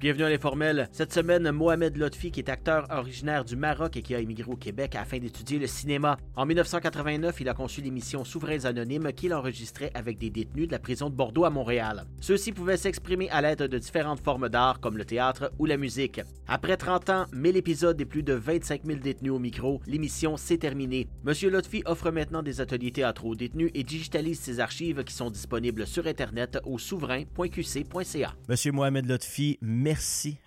Bienvenue à l'informel. Cette semaine, Mohamed Lotfi, qui est acteur originaire du Maroc et qui a émigré au Québec afin d'étudier le cinéma. En 1989, il a conçu l'émission Souverains Anonymes qu'il enregistrait avec des détenus de la prison de Bordeaux à Montréal. Ceux-ci pouvaient s'exprimer à l'aide de différentes formes d'art comme le théâtre ou la musique. Après 30 ans, 1000 épisodes et plus de 25 000 détenus au micro, l'émission s'est terminée. Monsieur Lotfi offre maintenant des ateliers théâtraux aux détenus et digitalise ses archives qui sont disponibles sur Internet au souverain.qc.ca. Monsieur Mohamed Lotfi, merci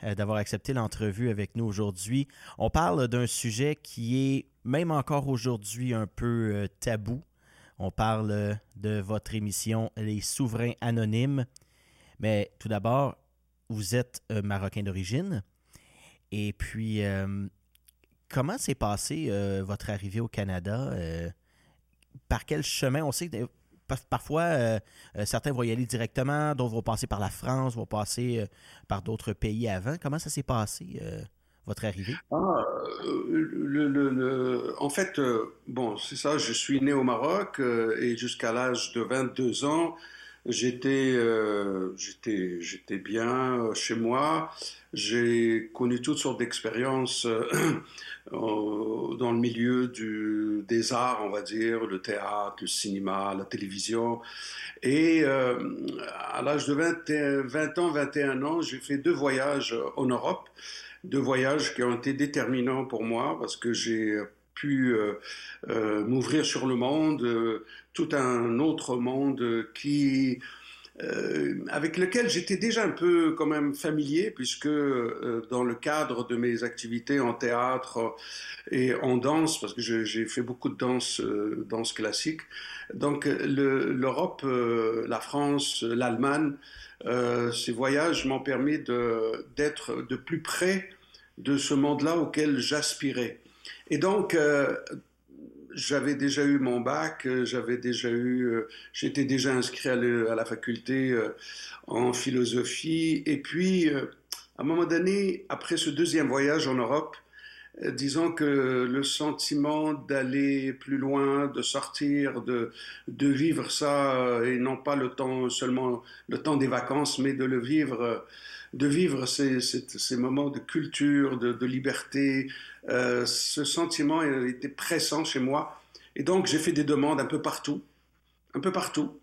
euh, d'avoir accepté l'entrevue avec nous aujourd'hui. On parle d'un sujet qui est même encore aujourd'hui un peu euh, tabou. On parle euh, de votre émission Les Souverains Anonymes. Mais tout d'abord, vous êtes marocain d'origine. Et puis, comment s'est passé votre arrivée au Canada? par quel chemin? On sait que parfois, euh, euh, certains vont y aller directement, d'autres vont passer par la France, vont passer euh, par d'autres pays avant. Comment ça s'est passé, votre arrivée? Ah, en fait, bon, c'est ça, je suis né au Maroc et jusqu'à l'âge de 22 ans, j'étais, j'étais, j'étais bien chez moi. J'ai connu toutes sortes d'expériences dans le milieu des arts, on va dire, le théâtre, le cinéma, la télévision. Et euh, à l'âge de 20, 20 ans, 21 ans, j'ai fait deux voyages en Europe, deux voyages qui ont été déterminants pour moi parce que j'ai pu euh, euh, m'ouvrir sur le monde, tout un autre monde qui euh, avec lequel j'étais déjà un peu quand même familier, puisque euh, dans le cadre de mes activités en théâtre et en danse, parce que j'ai fait beaucoup de danse, euh, danse classique, donc l'Europe, la France, l'Allemagne, ces voyages m'ont permis d'être de, plus près de ce monde-là auquel j'aspirais. Et donc, j'avais déjà eu mon bac, euh, j'avais déjà eu, euh, j'étais déjà inscrit à, la faculté euh, en philosophie. Et puis, à un moment donné, après ce deuxième voyage en Europe, disons que le sentiment d'aller plus loin, de sortir, de, de vivre ça, et non pas le temps seulement le temps des vacances, mais de le vivre, de vivre ces, ces, moments de culture, de, de liberté, euh, ce sentiment était pressant chez moi. Et donc, j'ai fait des demandes un peu partout, un peu partout.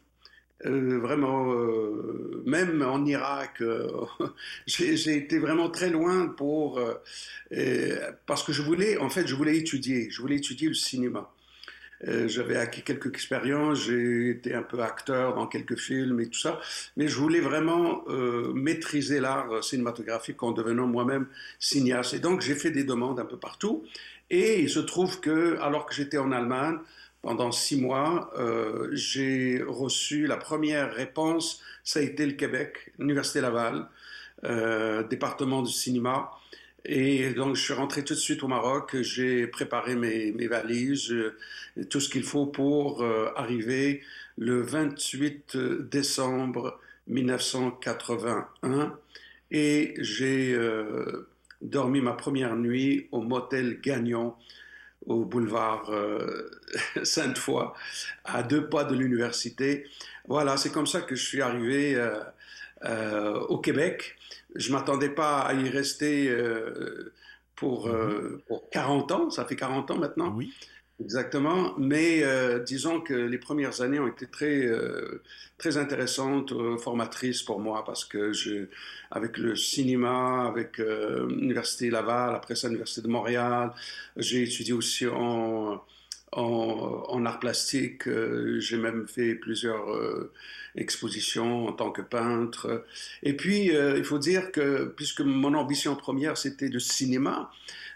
Euh, vraiment, euh, même en Irak, j'ai été vraiment très loin pour parce que je voulais, en fait, je voulais étudier, je voulais étudier le cinéma. Euh, j'avais acquis quelques expériences, j'ai été un peu acteur dans quelques films et tout ça, mais je voulais vraiment euh, maîtriser l'art cinématographique en devenant moi-même cinéaste. Et donc j'ai fait des demandes un peu partout. Et il se trouve que, alors que j'étais en Allemagne, pendant six mois, euh, j'ai reçu la première réponse, ça a été le Québec, l'Université Laval, euh, département du cinéma. Et donc, je suis rentré tout de suite au Maroc. J'ai préparé mes, valises, euh, tout ce qu'il faut pour arriver le 28 décembre 1981. Et j'ai dormi ma première nuit au motel Gagnon au boulevard Sainte-Foy, à deux pas de l'université. Voilà, c'est comme ça que je suis arrivé au Québec. Je m'attendais pas à y rester euh, pour, euh, pour, 40 ans. Ça fait 40 ans maintenant. Oui. Exactement. Mais euh, disons que les premières années ont été très, euh, très intéressantes, euh, formatrices pour moi parce que je, avec le cinéma, avec l'Université Laval, après ça l'Université de Montréal, j'ai étudié aussi en en, en art plastique. Euh, j'ai même fait plusieurs euh, expositions en tant que peintre. Et puis, euh, il faut dire que, puisque mon ambition première, c'était le cinéma,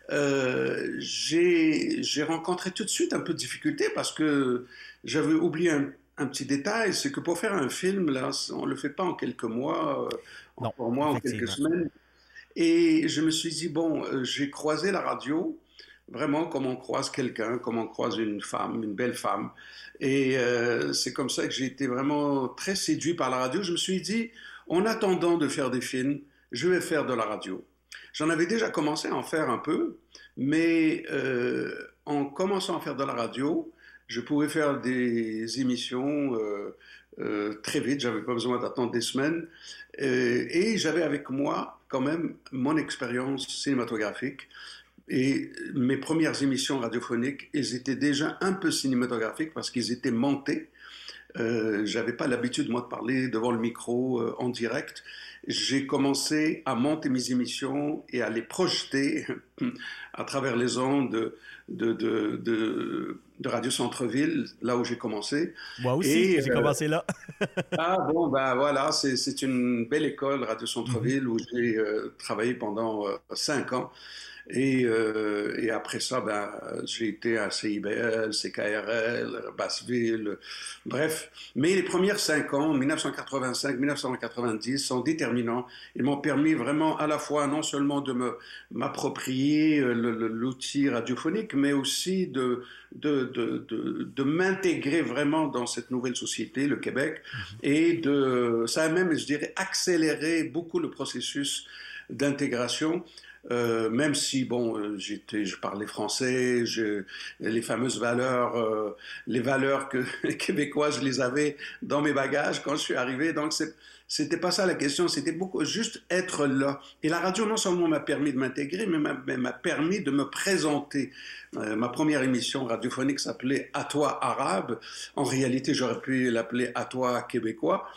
j'ai rencontré tout de suite un peu de difficulté parce que j'avais oublié un, un, petit détail, c'est que pour faire un film, là, on le fait pas en quelques mois, en mois, en quelques semaines. Et je me suis dit, bon, j'ai croisé la radio, vraiment comme on croise quelqu'un, comme on croise une femme, une belle femme. Et euh, c'est comme ça que j'ai été vraiment très séduit par la radio. Je me suis dit, en attendant de faire des films, je vais faire de la radio. J'en avais déjà commencé à en faire un peu, mais euh, en commençant à faire de la radio, je pouvais faire des émissions euh, très vite, j'avais pas besoin d'attendre des semaines. et j'avais avec moi quand même mon expérience cinématographique. Et mes premières émissions radiophoniques, elles étaient déjà un peu cinématographiques parce qu'ils étaient montés. Euh, J'avais pas l'habitude, moi, de parler devant le micro euh, en direct. J'ai commencé à monter mes émissions et à les projeter à travers les ondes de, de, de, de Radio Centre-Ville, là où j'ai commencé. Moi aussi, j'ai euh, commencé là. ah bon, ben voilà, c'est une belle école, Radio Centre-Ville, où j'ai euh, travaillé pendant cinq ans. Et, euh, et, après ça, ben, j'ai été à CIBL, CKRL, Basseville, bref. Mais les premières cinq ans, 1985-1990, sont déterminants. Ils m'ont permis vraiment à la fois non seulement de me m'approprier euh, l'outil radiophonique, mais aussi de, de, de, de, de m'intégrer vraiment dans cette nouvelle société, le Québec, mm-hmm. et de, ça a même, je dirais, accéléré beaucoup le processus d'intégration. Euh, même si bon, euh, j'étais, je parlais français, je, les fameuses valeurs, euh, les valeurs que les Québécois, je les avais dans mes bagages quand je suis arrivé. Donc c'est c'était pas ça la question, c'était beaucoup juste être là. Et la radio non seulement m'a permis de m'intégrer, mais m'a permis de me présenter. Euh, ma première émission radiophonique s'appelait À toi arabe. En réalité, j'aurais pu l'appeler À toi québécois.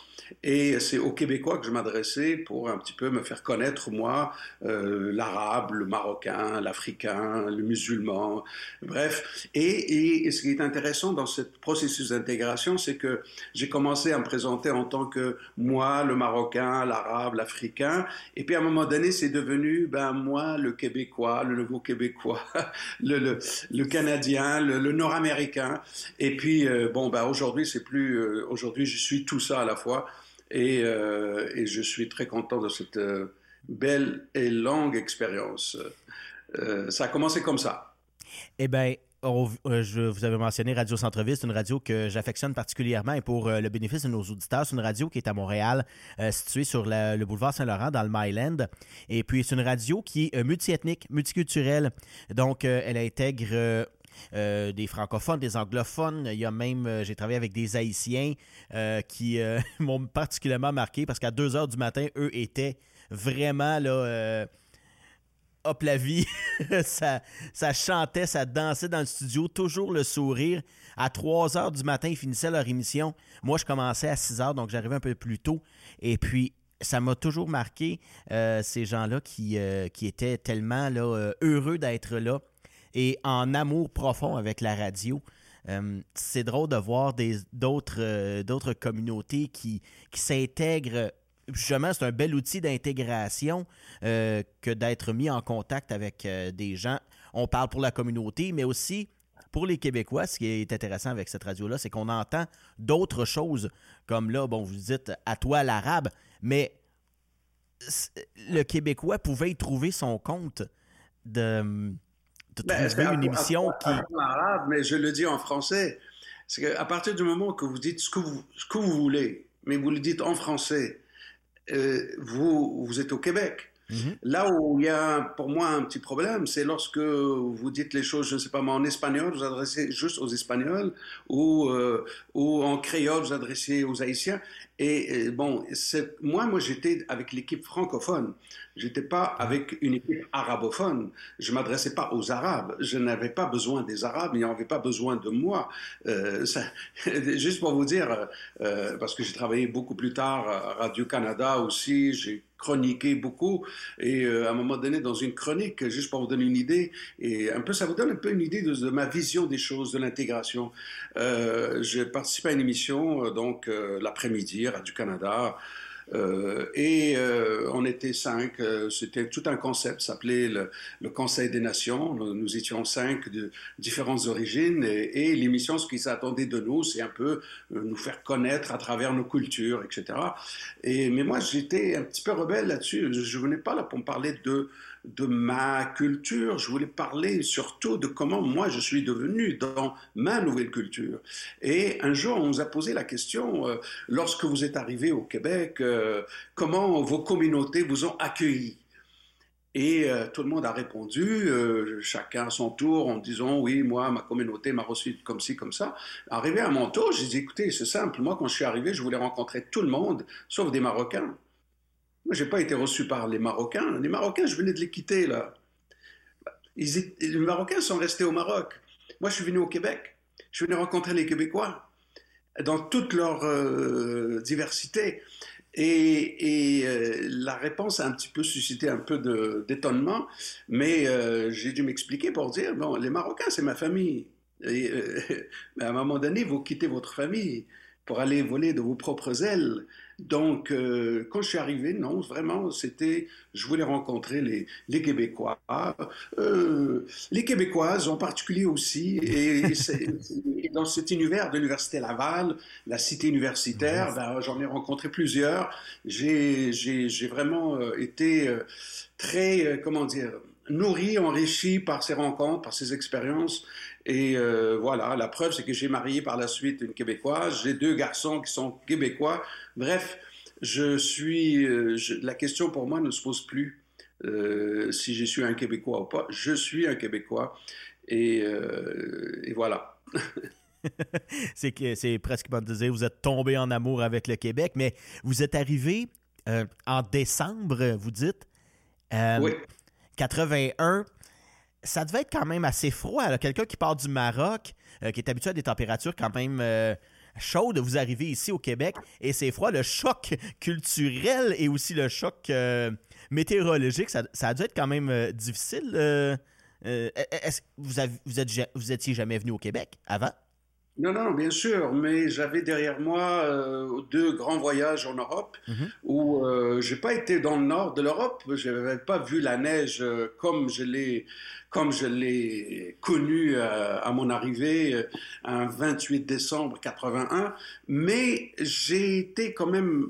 Et c'est aux Québécois que je m'adressais pour un petit peu me faire connaître, moi, euh, l'arabe, le marocain, l'africain, le musulman, bref. Et, et, ce qui est intéressant dans ce processus d'intégration, c'est que j'ai commencé à me présenter en tant que moi, le marocain, l'arabe, l'africain. Et puis à un moment donné, c'est devenu, ben, moi, le québécois, le nouveau québécois, le, le, le canadien, le, nord-américain. Et puis, euh, bon, ben, aujourd'hui, c'est plus, euh, aujourd'hui, je suis tout ça à la fois. Et, euh, et je suis très content de cette belle et longue expérience. Ça a commencé comme ça. Eh bien, je vous avais mentionné Radio Centre-Ville, c'est une radio que j'affectionne particulièrement et pour le bénéfice de nos auditeurs, c'est une radio qui est à Montréal, située sur le boulevard Saint-Laurent dans le Myland. Et puis c'est une radio qui est multiethnique, multiculturelle. Donc elle intègre euh, des francophones, des anglophones. Il y a même, euh, j'ai travaillé avec des Haïtiens euh, qui m'ont particulièrement marqué parce qu'à 2 heures du matin, eux étaient vraiment là. Hop la vie, ça, chantait, ça dansait dans le studio, toujours le sourire. À 3 heures du matin, ils finissaient leur émission. Moi, je commençais à 6 heures, donc j'arrivais un peu plus tôt. Et puis, ça m'a toujours marqué ces gens-là qui, qui étaient tellement là, heureux d'être là et en amour profond avec la radio. Euh, c'est drôle de voir d'autres euh, communautés qui s'intègrent. Justement, c'est un bel outil d'intégration euh, que d'être mis en contact avec des gens. On parle pour la communauté, mais aussi pour les Québécois. Ce qui est intéressant avec cette radio-là, c'est qu'on entend d'autres choses, comme là, bon, vous dites à toi l'arabe, mais le Québécois pouvait y trouver son compte de de ben, une émission qui. arabe, mais je le dis en français. C'est qu'à partir du moment que vous dites ce que vous, ce que vous voulez, mais vous le dites en français, euh, vous, vous êtes au Québec. Mhm. Là où il y a pour moi un petit problème, c'est lorsque vous dites les choses, je ne sais pas moi, en espagnol, vous adressez juste aux Espagnols, ou, euh, en créole, vous adressez aux Haïtiens. Et, bon, moi, moi j'étais avec l'équipe francophone. J'étais pas avec une équipe arabophone. Je m'adressais pas aux Arabes. Je n'avais pas besoin des Arabes. Ils n'avaient pas besoin de moi. Euh, juste pour vous dire, euh, parce que j'ai travaillé beaucoup plus tard à Radio Canada aussi. J'ai chroniqué beaucoup et euh, à un moment donné dans une chronique juste pour vous donner une idée et un peu ça vous donne un peu une idée de, ma vision des choses de l'intégration euh, j'ai participé à une émission donc l'après-midi du Canada. Euh, et euh, on était cinq, euh, c'était tout un concept, s'appelait le, le, Conseil des Nations. Nous, étions cinq de différentes origines et, et l'émission, ce qui s'attendait de nous, c'est un peu nous faire connaître à travers nos cultures, etc. Et, mais moi, j'étais un petit peu rebelle là-dessus. Je venais pas là pour me parler de de ma culture, je voulais parler surtout de comment moi je suis devenu dans ma nouvelle culture. Et un jour, on nous a posé la question, euh, lorsque vous êtes arrivé au Québec, euh, comment vos communautés vous ont accueilli? Et euh, tout le monde a répondu, chacun à son tour, en disant oui, moi, ma communauté m'a reçu comme ci, comme ça. Arrivé à mon tour, j'ai dit écoutez, c'est simple, moi, quand je suis arrivé, je voulais rencontrer tout le monde, sauf des Marocains. Moi, j'ai pas été reçu par les Marocains. Les Marocains, je venais de les quitter, là. les Marocains sont restés au Maroc. Moi, je suis venu au Québec. Je suis venu rencontrer les Québécois dans toute leur euh, diversité. Et, euh, la réponse a un petit peu suscité un peu d'étonnement, mais euh, j'ai dû m'expliquer pour dire, bon, les Marocains, c'est ma famille. Et, à un moment donné, vous quittez votre famille pour aller voler de vos propres ailes. Donc, euh, quand je suis arrivé, non, vraiment, c'était, je voulais rencontrer les, les Québécois, euh, les Québécoises en particulier aussi, et, dans cet univers de l'Université Laval, la cité universitaire, mhm. ben, j'en ai rencontré plusieurs. J'ai vraiment euh, été euh, très, euh, comment dire, nourri, enrichi par ces rencontres, par ces expériences. Et euh, voilà, la preuve, c'est que j'ai marié par la suite une Québécoise. J'ai deux garçons qui sont québécois. Bref, je suis. Euh, la question pour moi ne se pose plus euh, si je suis un Québécois ou pas. Je suis un Québécois. Et, et voilà. c'est que c'est presque pas dire vous êtes tombé en amour avec le Québec, mais vous êtes arrivé en décembre, vous dites. oui. 81 ça devait être quand même assez froid. Quelqu'un qui part du Maroc, euh, qui est habitué à des températures quand même euh, chaudes, vous arrivez ici au Québec et c'est froid. Le choc culturel et aussi le choc euh, météorologique, ça, a dû être quand même difficile. est-ce vous, vous, êtes, vous étiez jamais venu au Québec avant? Non, non, bien sûr, mais j'avais derrière moi euh, deux grands voyages en Europe mhm. où euh, j'ai pas été dans le nord de l'Europe, je n'avais pas vu la neige euh, comme je l'ai comme je l'ai connu euh, à mon arrivée un 28 décembre 81, mais j'ai été quand même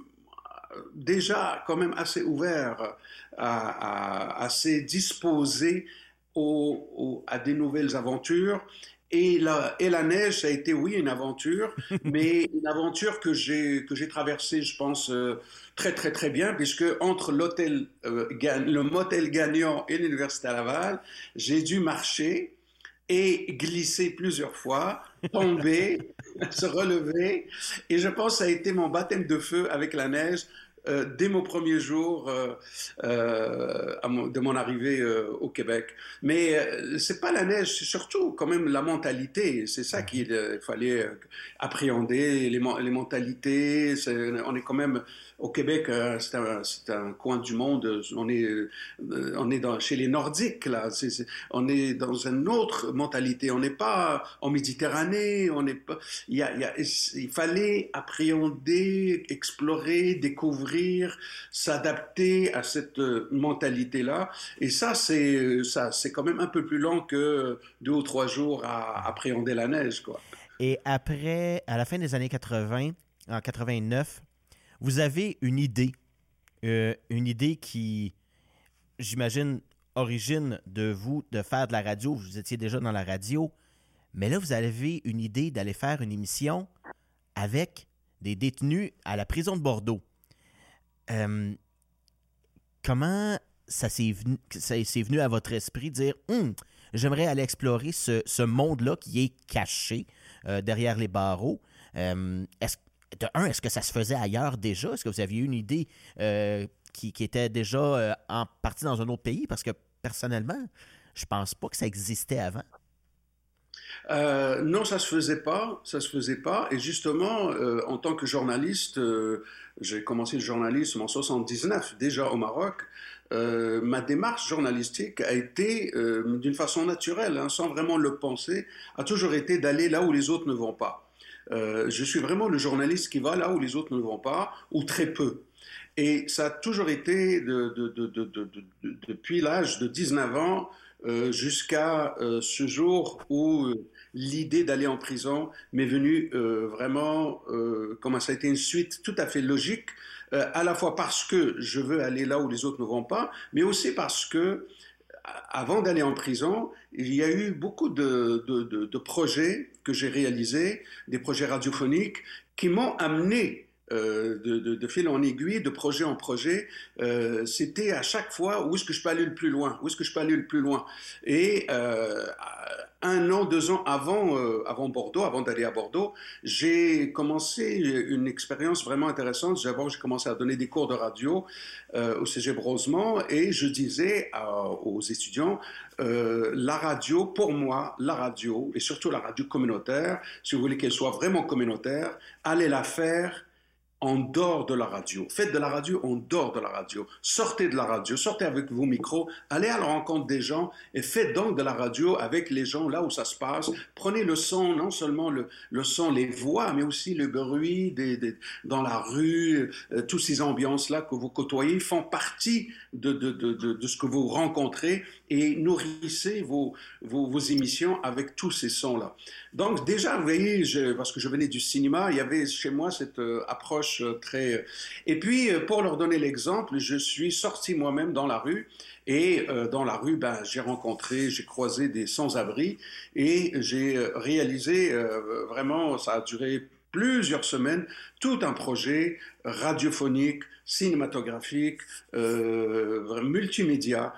déjà quand même assez ouvert, à, assez disposé à des nouvelles aventures et la, et la neige, ça a été, oui, une aventure, mais une aventure que j'ai, que j'ai traversée, je pense, euh, très, très, très bien, puisque entre l'hôtel, euh, le motel gagnant et l'université à Laval, j'ai dû marcher et glisser plusieurs fois, tomber, se relever. Et je pense que ça a été mon baptême de feu avec la neige euh, dès mon premier jour euh, euh, de mon arrivée au Québec. Mais c'est pas la neige, c'est surtout quand même la mentalité. C'est ça qu'il fallait appréhender, les, les mentalités. on est quand même au Québec, euh, c'est un, coin du monde. On est, euh, on est chez les Nordiques là. on est dans une autre mentalité. On n'est pas en Méditerranée. On n'est pas. Il, fallait appréhender, explorer, découvrir, s'adapter à cette euh, mentalité là. Et ça, c'est ça, c'est quand même un peu plus long que deux ou trois jours à appréhender la neige, quoi. Et après, à la fin des années 80, en 89, vous avez une idée, euh, une idée qui, j'imagine, origine de vous de faire de la radio. Vous étiez déjà dans la radio, mais là, vous avez une idée d'aller faire une émission avec des détenus à la prison de Bordeaux. Euh, comment ça s'est venu, venu, à votre esprit dire hum, j'aimerais aller explorer ce, monde-là qui est caché euh, derrière les barreaux. est-ce de un, est-ce que ça se faisait ailleurs déjà? Est-ce que vous aviez une idée euh, qui, était déjà euh, en partie dans un autre pays? Parce que personnellement, je pense pas que ça existait avant. Euh, non, ça se faisait pas, ça se faisait pas. Et justement, en tant que journaliste, j'ai commencé le journalisme en 79, déjà au Maroc. ma démarche journalistique a été, d'une façon naturelle, hein, sans vraiment le penser, a toujours été d'aller là où les autres ne vont pas. Euh, je suis vraiment le journaliste qui va là où les autres ne vont pas, ou très peu. Et ça a toujours été depuis l'âge de 19 ans euh, jusqu'à euh, ce jour où l'idée d'aller en prison m'est venue vraiment, comme ça a été une suite tout à fait logique, à la fois parce que je veux aller là où les autres ne vont pas, mais aussi parce que avant d'aller en prison, il y a eu beaucoup de, projets que j'ai réalisés, des projets radiophoniques, qui m'ont amené euh, de, fil en aiguille, de projet en projet, euh, c'était à chaque fois où est-ce que je peux aller le plus loin, où est-ce que je peux aller le plus loin? Et euh, un an, deux ans avant, avant Bordeaux, avant d'aller à Bordeaux, j'ai commencé une expérience vraiment intéressante. D'abord, j'ai commencé à donner des cours de radio au Cégep Rosemont et je disais aux étudiants, la radio, pour moi, la radio, et surtout la radio communautaire, si vous voulez qu'elle soit vraiment communautaire, allez la faire en dehors de la radio. Faites de la radio en dehors de la radio. Sortez de la radio, sortez avec vos micros, allez à la rencontre des gens et faites donc de la radio avec les gens là où ça se passe. Prenez le son, non seulement le, le son, les voix, mais aussi le bruit des, dans la rue, euh, toutes ces ambiances-là que vous côtoyez font partie de, de, de, de, ce que vous rencontrez et nourrissez vos, vos, vos émissions avec tous ces sons-là. Donc déjà, vous voyez, parce que je venais du cinéma, il y avait chez moi cette euh, approche euh, très... Euh, et puis, pour leur donner l'exemple, je suis sorti moi-même dans la rue. Et dans la rue, ben, j'ai rencontré, j'ai croisé des sans-abri et j'ai réalisé vraiment, ça a duré plusieurs semaines, tout un projet radiophonique, cinématographique, multimédia,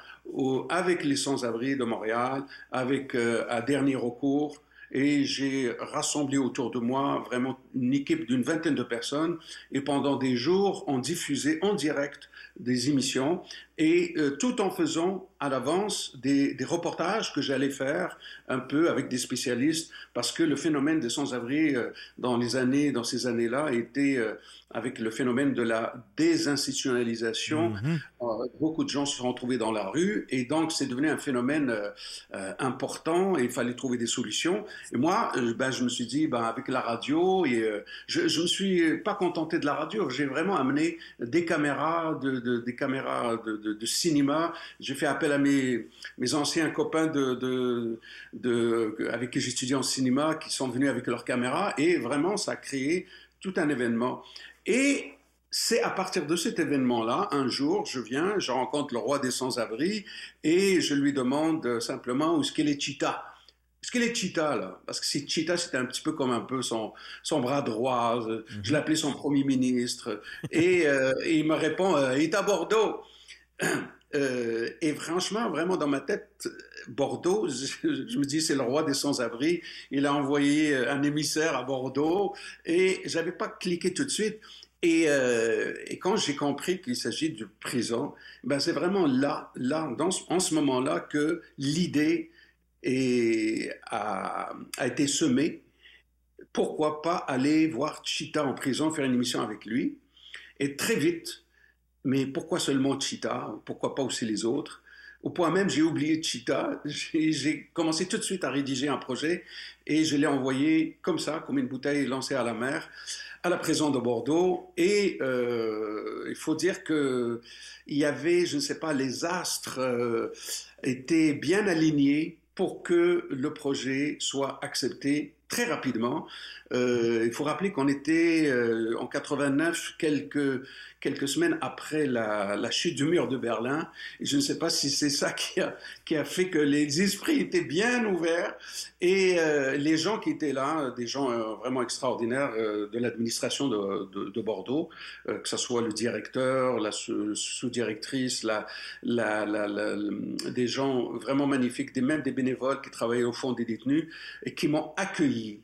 avec les sans-abri de Montréal, avec un dernier recours, et j'ai rassemblé autour de moi vraiment une équipe d'une vingtaine de personnes et pendant des jours, on diffusait en direct des émissions et euh, tout en faisant à l'avance des, des, reportages que j'allais faire un peu avec des spécialistes parce que le phénomène des sans-abri euh, dans les années, dans ces années-là, était euh, avec le phénomène de la désinstitutionnalisation. Mhm. beaucoup de gens se sont retrouvés dans la rue et donc c'est devenu un phénomène important et il fallait trouver des solutions. Et moi, ben, je me suis dit, ben, avec la radio, et, je, je me suis pas contenté de la radio, j'ai vraiment amené des caméras, de, de des caméras de cinéma. J'ai fait appel à mes, anciens copains avec qui j'étudiais en cinéma qui sont venus avec leurs caméras et vraiment ça a créé tout un événement. Et c'est à partir de cet événement-là, un jour, je viens, je rencontre le roi des sans-abri et je lui demande simplement où est-ce qu'il est Chita. Est-ce qu'il est Chita, là? Parce que Chita, c'était un petit peu comme un peu son, son bras droit. Je mhm. l'appelais son premier ministre. Et, euh, il me répond, euh, il est à Bordeaux. Euh, et franchement, vraiment dans ma tête, Bordeaux, je, me dis c'est le roi des sans-abri. Il a envoyé euh, un émissaire à Bordeaux et j'avais pas cliqué tout de suite. Et, euh, et quand j'ai compris qu'il s'agit de prison, ben c'est vraiment là, là, dans, en ce moment-là que l'idée a, a été semée. Pourquoi pas aller voir Chita en prison, faire une émission avec lui Et très vite, mais pourquoi seulement Cheetah Pourquoi pas aussi les autres? Au point même, j'ai oublié Cheetah. J'ai commencé tout de suite à rédiger un projet et je l'ai envoyé comme ça, comme une bouteille lancée à la mer, à la prison de Bordeaux. Et euh, il faut dire que il y avait, je ne sais pas, les astres euh, étaient bien alignés pour que le projet soit accepté très rapidement. Euh, il faut rappeler qu'on était euh, en 89, quelques, quelques semaines après la, chute du mur de Berlin. Et je ne sais pas si c'est ça qui a, fait que les esprits étaient bien ouverts et euh, les gens qui étaient là, des gens euh, vraiment extraordinaires euh, de l'administration de, de, de, Bordeaux, que ce soit le directeur, la sous-directrice, des gens vraiment magnifiques, même des bénévoles qui travaillaient au fond des détenus et qui m'ont accueilli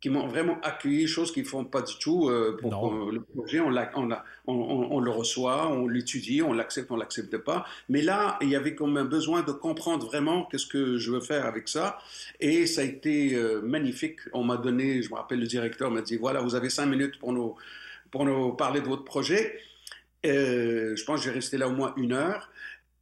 qui m'ont vraiment accueilli, chose qu'ils ne font pas du tout. Euh, pour, le projet, on, on, on, on, le reçoit, on l'étudie, on l'accepte, on ne l'accepte pas. Mais là, il y avait comme un besoin de comprendre vraiment qu'est-ce que je veux faire avec ça. Et ça a été euh, magnifique. On m'a donné, je me rappelle, le directeur m'a dit, voilà, vous avez cinq minutes pour nous, pour nous parler de votre projet. Euh, je pense que j'ai resté là au moins une heure.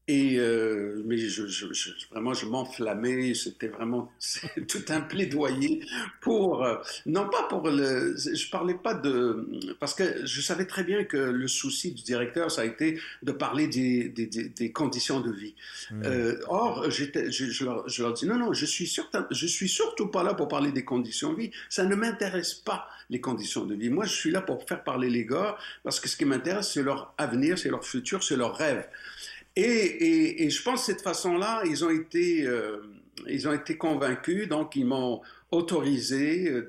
Et euh, mais je, je, je, vraiment, je m'enflammais. C'était vraiment tout un plaidoyer pour euh, non pas pour le. Je parlais pas de parce que je savais très bien que le souci du directeur ça a été de parler des, des, des, conditions de vie. Mmh. Euh, or, j'étais, je, je, leur, je, leur, dis non non, je suis certain, je suis surtout pas là pour parler des conditions de vie. Ça ne m'intéresse pas les conditions de vie. Moi, je suis là pour faire parler les gars parce que ce qui m'intéresse, c'est leur avenir, c'est leur futur, c'est leur rêve. Et, je pense que cette façon-là, ils ont été, euh, ils ont été convaincus, donc ils m'ont autorisé euh,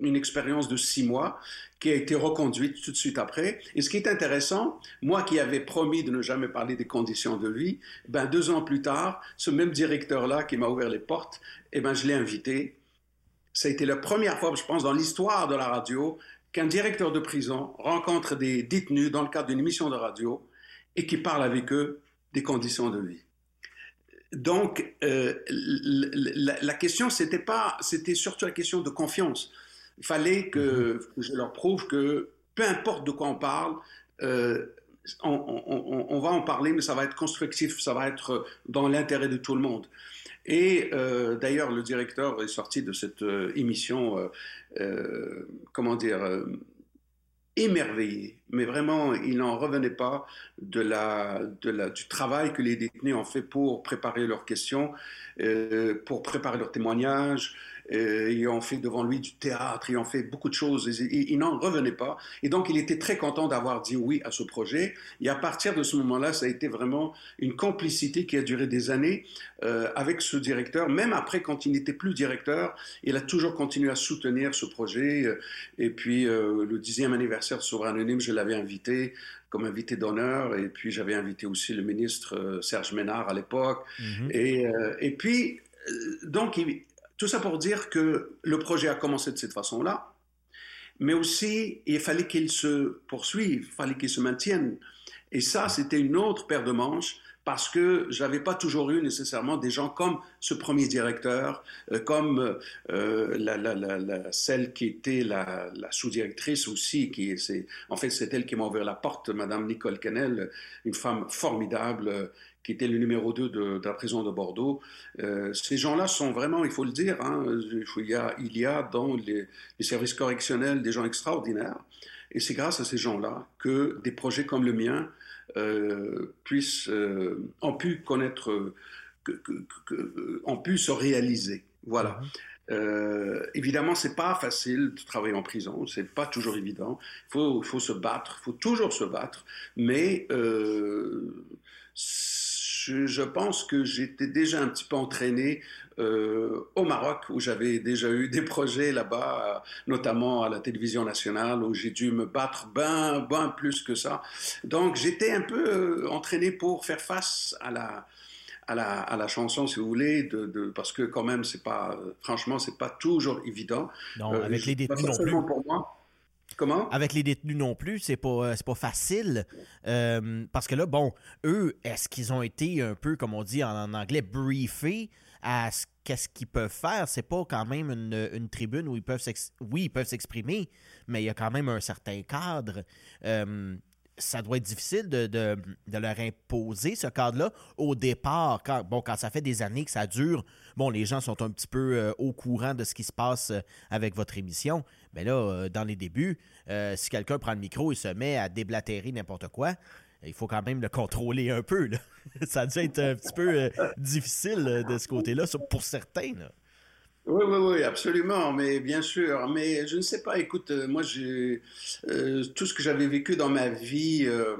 une expérience de six mois qui a été reconduite tout de suite après. Et ce qui est intéressant, moi qui avais promis de ne jamais parler des conditions de vie, ben deux ans plus tard, ce même directeur-là qui m'a ouvert les portes, eh ben je l'ai invité. Ça a été la première fois, je pense, dans l'histoire de la radio, qu'un directeur de prison rencontre des détenus dans le cadre d'une émission de radio et qui parle avec eux des conditions de vie. Donc, euh, la, la, question, c'était pas, c'était surtout la question de confiance. Il fallait que, mhm. je leur prouve que peu importe de quoi on parle, euh, on, va en parler, mais ça va être constructif, ça va être dans l'intérêt de tout le monde. Et euh, d'ailleurs, le directeur est sorti de cette émission, comment dire, émerveillé. Mais vraiment, il n'en revenait pas de la, de la, du travail que les détenus ont fait pour préparer leurs questions, pour préparer leurs témoignages, euh, ils ont fait devant lui du théâtre, ils ont fait beaucoup de choses. Il, n'en revenait pas. Et donc, il était très content d'avoir dit oui à ce projet. Et à partir de ce moment-là, ça a été vraiment une complicité qui a duré des années euh, avec ce directeur. Même après, quand il n'était plus directeur, il a toujours continué à soutenir ce projet. Et puis, euh, le dixième anniversaire de Souverain Anonyme, je l'avais invité comme invité d'honneur. Et puis, j'avais invité aussi le ministre euh, Serge Ménard à l'époque. Mm-hmm. et, euh, et puis, donc, il, tout ça pour dire que le projet a commencé de cette façon-là, mais aussi il fallait qu'il se poursuive, il fallait qu'il se maintienne. Et ça, c'était une autre paire de manches parce que j'avais pas toujours eu nécessairement des gens comme ce premier directeur, euh, comme euh, celle qui était la, sous-directrice aussi, qui en fait c'est elle qui m'a ouvert la porte, Madame Nicole Kennel, une femme formidable qui était le numéro 2 de, la prison de Bordeaux. Euh, ces gens-là sont vraiment, il faut le dire, hein, il, y a, il, y a, dans les, services correctionnels des gens extraordinaires. Et c'est grâce à ces gens-là que des projets comme le mien euh, puissent, euh, ont pu connaître, que, ont pu se réaliser. Voilà. Mmh. Euh, évidemment, c'est pas facile de travailler en prison, c'est pas toujours évident. Il faut, faut se battre, il faut toujours se battre, mais euh, je, pense que j'étais déjà un petit peu entraîné euh, au Maroc, où j'avais déjà eu des projets là-bas, notamment à la télévision nationale, où j'ai dû me battre bien, bien plus que ça. Donc j'étais un peu euh, entraîné pour faire face à la, à la, à la, chanson, si vous voulez, de, de, parce que quand même, c'est pas, franchement, c'est pas toujours évident. Non, avec les détenus non plus. Pour moi. Comment? Avec les détenus non plus, c'est pas, euh, pas facile. Euh, parce que là, bon, eux, est-ce qu'ils ont été un peu, comme on dit en, anglais, briefés à ce qu'est-ce qu'ils peuvent faire? C'est pas quand même une, une tribune où ils peuvent oui, ils peuvent s'exprimer, mais il y a quand même un certain cadre. Euh, ça doit être difficile de, de, de, leur imposer ce cadre-là au départ. Quand, bon, quand ça fait des années que ça dure, bon, les gens sont un petit peu euh, au courant de ce qui se passe euh, avec votre émission. Mais là, euh, dans les débuts, si quelqu'un prend le micro et se met à déblatérer n'importe quoi, il faut quand même le contrôler un peu. Ça a dû être un petit peu difficile de ce côté-là, pour certains. Oui, oui, oui, absolument, mais bien sûr. Mais je ne sais pas, écoute, euh, moi, euh, tout ce que j'avais vécu dans ma vie, euh,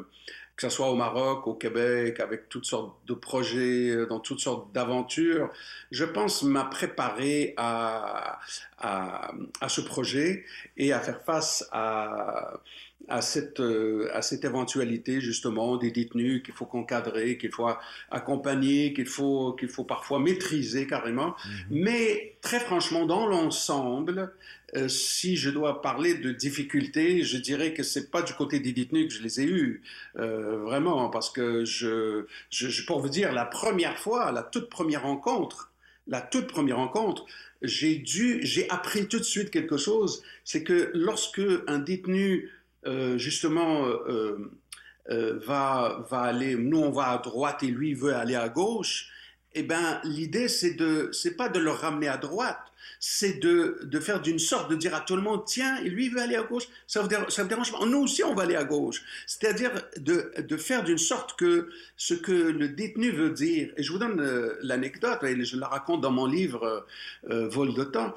que ce soit au Maroc, au Québec, avec toutes sortes de projets, dans toutes sortes d'aventures, je pense m'a préparé à, à, à, ce projet et à faire face à à cette, euh, à cette éventualité justement des détenus qu'il faut encadrer, qu'il faut accompagner, qu'il faut, qu'il faut parfois maîtriser carrément. Mhm. Mais très franchement, dans l'ensemble, euh, si je dois parler de difficultés, je dirais que c'est pas du côté des détenus que je les ai eus, euh, vraiment, parce que je, je, pour vous dire, la première fois, la toute première rencontre, la toute première rencontre, j'ai dû, j'ai appris tout de suite quelque chose, c'est que lorsque un détenu justement, euh, euh, va, va aller, nous on va à droite et lui veut aller à gauche, eh ben l'idée c'est de, c'est pas de le ramener à droite, c'est de, de faire d'une sorte de dire à tout le monde, tiens, lui il veut aller à gauche, ça vous, dérange, dérange pas, nous aussi on va aller à gauche. C'est-à-dire de, de faire d'une sorte que ce que le détenu veut dire, et je vous donne l'anecdote, et je la raconte dans mon livre Vol de temps,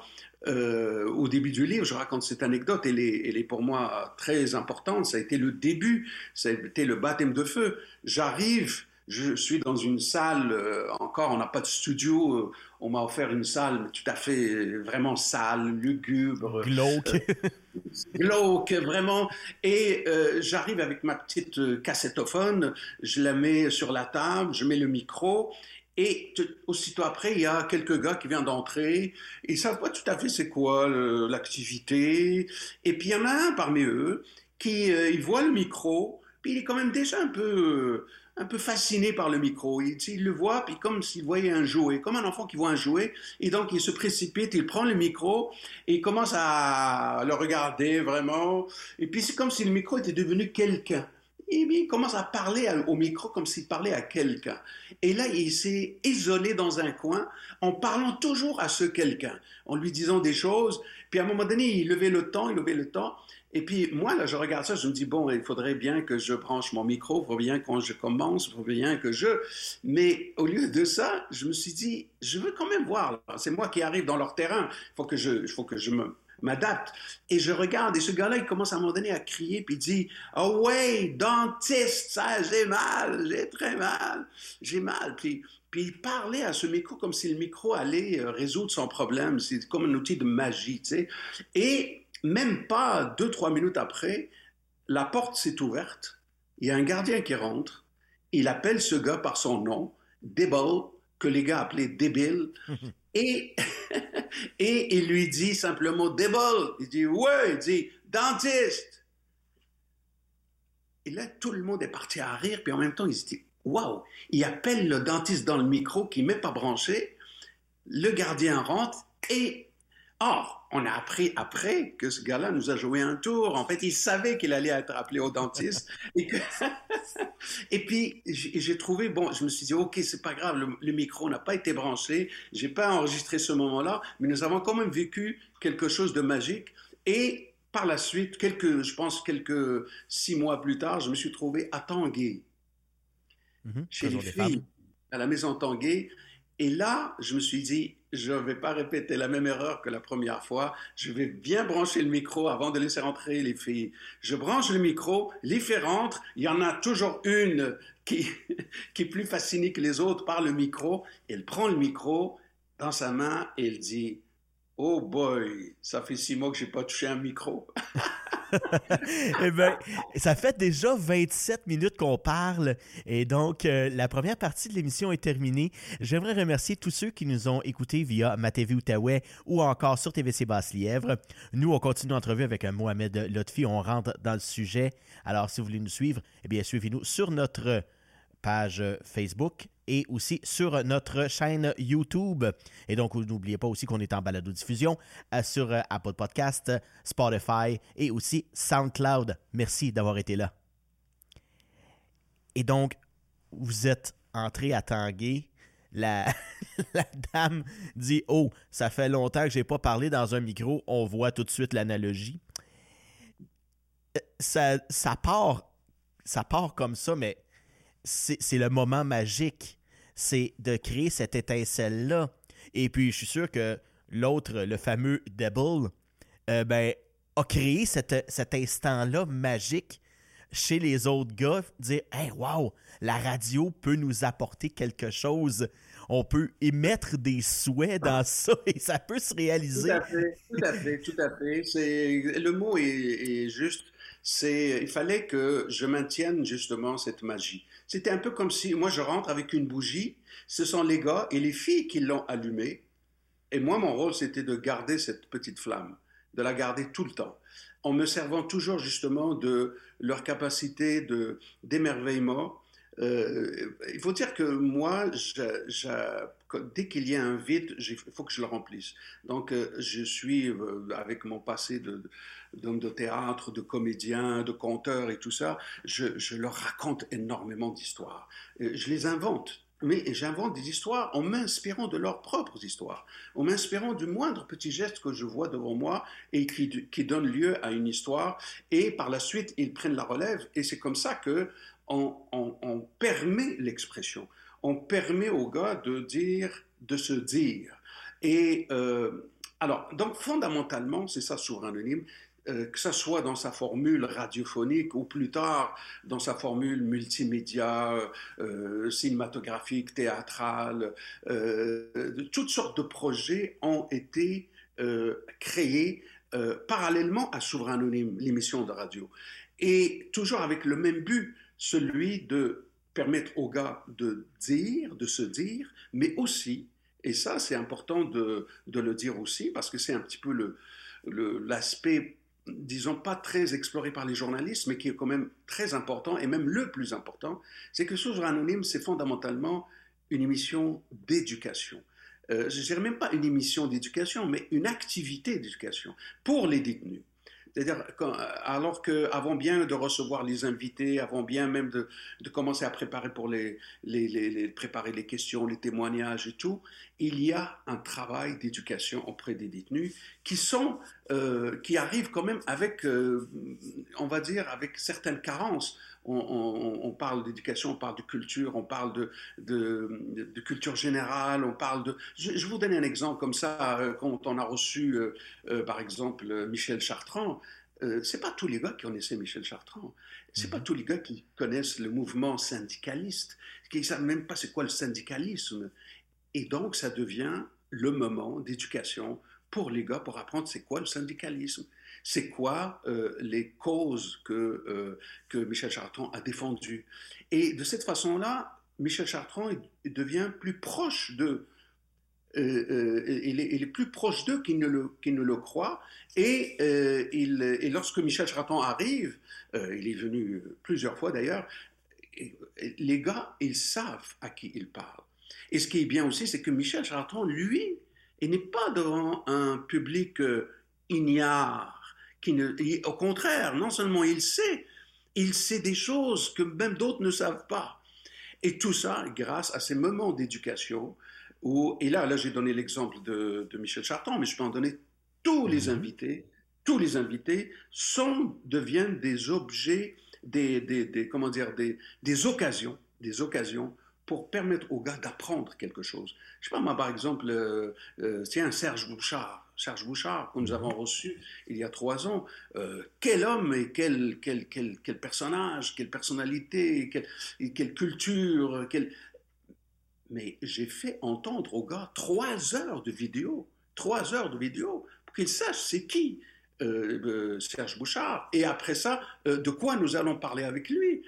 euh, au début du livre, je raconte cette anecdote, elle est, elle est pour moi très importante. Ça a été le début, ça a été le baptême de feu. J'arrive je suis dans une salle, euh, encore, on n'a pas de studio, euh, on m'a offert une salle tout à fait vraiment sale, lugubre. Glauque. glauque, vraiment. Et j'arrive avec ma petite cassettophone, je la mets sur la table, je mets le micro, et aussitôt après, il y a quelques gars qui viennent d'entrer. Ils savent pas tout à fait c'est quoi l'activité. Et puis il y en a un parmi eux qui il voit le micro, puis il est quand même déjà un peu un peu fasciné par le micro. Il, le voit, puis comme s'il voyait un jouet, comme un enfant qui voit un jouet, et donc il se précipite, il prend le micro et il commence à le regarder vraiment. Et puis c'est comme si le micro était devenu quelqu'un. Et puis il commence à parler au micro comme s'il parlait à quelqu'un. Et là, il s'est isolé dans un coin en parlant toujours à ce quelqu'un, en lui disant des choses. Puis à un moment donné, il levait le temps, il levait le temps. Et puis moi, là, je regarde ça, je me dis, bon, il faudrait bien que je branche mon micro, il faudrait bien quand je commence, il faudrait bien que je... Mais au lieu de ça, je me suis dit, je veux quand même voir. C'est moi qui arrive dans leur terrain. Il faut que je, faut que je me m'adapte. Et je regarde, et ce gars-là, il commence à un moment donné à crier, puis il dit Oh ouais, dentiste, ça, j'ai mal, j'ai très mal, j'ai mal. Puis, puis il parlait à ce micro comme si le micro allait euh, résoudre son problème. C'est comme un outil de magie, tu sais. Et même pas deux, trois minutes après, la porte s'est ouverte, il y a un gardien qui rentre, il appelle ce gars par son nom, Dibble, que les gars appelaient débile, et il lui dit simplement Débol. Il dit Ouais, il dit dentiste. Et là, tout le monde est parti à rire, puis en même temps, il se dit Waouh Il appelle le dentiste dans le micro qui n'est pas branché. Le gardien rentre et. Or, on a appris après que ce gars-là nous a joué un tour. En fait, il savait qu'il allait être appelé au dentiste. et, puis, j'ai trouvé, bon, je me suis dit, OK, c'est pas grave, le, micro n'a pas été branché, j'ai pas enregistré ce moment-là, mais nous avons quand même vécu quelque chose de magique. Et par la suite, quelques, je pense quelques six mois plus tard, je me suis trouvé à Tanguay, mm-hmm. chez les filles, à la maison Tanguay. Et là, je me suis dit, je ne vais pas répéter la même erreur que la première fois. Je vais bien brancher le micro avant de laisser rentrer les filles. Je branche le micro, les filles. Il y en a toujours une qui, qui est plus fascinée que les autres par le micro. Elle prend le micro dans sa main et elle dit Oh boy, ça fait six mois que je n'ai pas touché un micro. eh bien, ça fait déjà 27 minutes qu'on parle et donc euh, la première partie de l'émission est terminée. J'aimerais remercier tous ceux qui nous ont écoutés via ma TV Outaouais ou encore sur TVC Basse-Lièvre. Nous, on continue l'entrevue avec Mohamed Lotfi. On rentre dans le sujet. Alors, si vous voulez nous suivre, eh bien, suivez-nous sur notre page Facebook et aussi sur notre chaîne YouTube. Et donc, n'oubliez pas aussi qu'on est en balado-diffusion euh, sur euh, Apple Podcast, Spotify et aussi SoundCloud. Merci d'avoir été là. Et donc, vous êtes entré à Tanguay. La, la dame dit Oh, ça fait longtemps que je n'ai pas parlé dans un micro. On voit tout de suite l'analogie. Euh, ça, ça part ça part comme ça, mais c'est le moment magique. C'est de créer cette étincelle-là. Et puis, je suis sûr que l'autre, le fameux Devil, euh, ben, a créé cet instant-là magique chez les autres gars, dire Hey, wow, la radio peut nous apporter quelque chose. On peut émettre des souhaits dans ça et ça peut se réaliser. Tout à fait, tout à fait, tout à fait. Le mot est, est juste. Il fallait que je maintienne justement cette magie. C'était un peu comme si moi je rentre avec une bougie, ce sont les gars et les filles qui l'ont allumée, et moi mon rôle c'était de garder cette petite flamme, de la garder tout le temps, en me servant toujours justement de leur capacité de d'émerveillement. Euh, il faut dire que moi, dès qu'il y a un vide, il faut que je le remplisse. Donc, euh, je suis, euh, avec mon passé de, d'hommes de théâtre, de comédiens, de conteurs et tout ça, je, leur raconte énormément d'histoires. Je les invente. Mais j'invente des histoires en m'inspirant de leurs propres histoires, en m'inspirant du moindre petit geste que je vois devant moi et qui, donne lieu à une histoire. Et par la suite, ils prennent la relève. Et c'est comme ça que on, permet l'expression. On permet aux gars de dire, de se dire. Et euh, alors, donc fondamentalement, c'est ça, souverain anonyme, euh, que ce soit dans sa formule radiophonique ou plus tard dans sa formule multimédia, euh, cinématographique, théâtrale. toutes sortes de projets ont été créés parallèlement à Souverain Anonyme, l'émission de radio. Et toujours avec le même but, celui de permettre aux gars de dire, de se dire, mais aussi, et ça c'est important de, de, le dire aussi, parce que c'est un petit peu l'aspect le, disons, pas très exploré par les journalistes, mais qui est quand même très important, et même le plus important, c'est que Souverain Anonyme, c'est fondamentalement une émission d'éducation. Euh, je ne dirais même pas une émission d'éducation, mais une activité d'éducation pour les détenus. C'est-à-dire, alors qu'avant bien de recevoir les invités, avant bien même de, de commencer à préparer pour les, les, préparer les questions, les témoignages et tout, il y a un travail d'éducation auprès des détenus qui sont, euh, qui arrivent quand même avec, euh, on va dire, avec certaines carences on, parle d'éducation, on parle de culture, on parle de, de, culture générale, on parle de... Je, vous donne un exemple comme ça, euh, quand on a reçu, euh, par exemple, Michel Chartrand, c'est pas tous les gars qui connaissaient Michel Chartrand. C'est pas mhm. tous les gars qui connaissent le mouvement syndicaliste, qui ne savent même pas c'est quoi le syndicalisme. Et donc, ça devient le moment d'éducation pour les gars pour apprendre c'est quoi le syndicalisme c'est quoi euh, les causes que, euh, que Michel Chartrand a défendues. Et de cette façon-là, Michel Chartrand devient plus proche d'eux. Euh, il, est, plus proche d'eux qu'il ne, le, ne le croit. Et, et lorsque Michel Chartrand arrive, il est venu plusieurs fois d'ailleurs, les gars, ils savent à qui il parle. Et ce qui est bien aussi, c'est que Michel Chartrand, lui, il n'est pas devant un public ignare au contraire, non seulement il sait, il sait des choses que même d'autres ne savent pas. Et tout ça grâce à ces moments d'éducation où, et là, là j'ai donné l'exemple de, Michel Charton, mais je peux en donner tous les mhm. invités, tous les invités sont, deviennent des objets, des, des, comment dire, des, des occasions, des occasions pour permettre aux gars d'apprendre quelque chose. Je sais pas, moi, par exemple, euh, euh, c'est un Serge Bouchard. Serge Bouchard, que nous mhm. avons reçu il y a trois ans. Euh, quel homme et quel, quel, quel, quel, personnage, quelle personnalité, quelle, quelle culture. Mais j'ai fait entendre aux gars trois heures de vidéo, trois heures de vidéo, pour qu'ils sachent c'est qui euh, Serge Bouchard. Et après ça, euh, de quoi nous allons parler avec lui.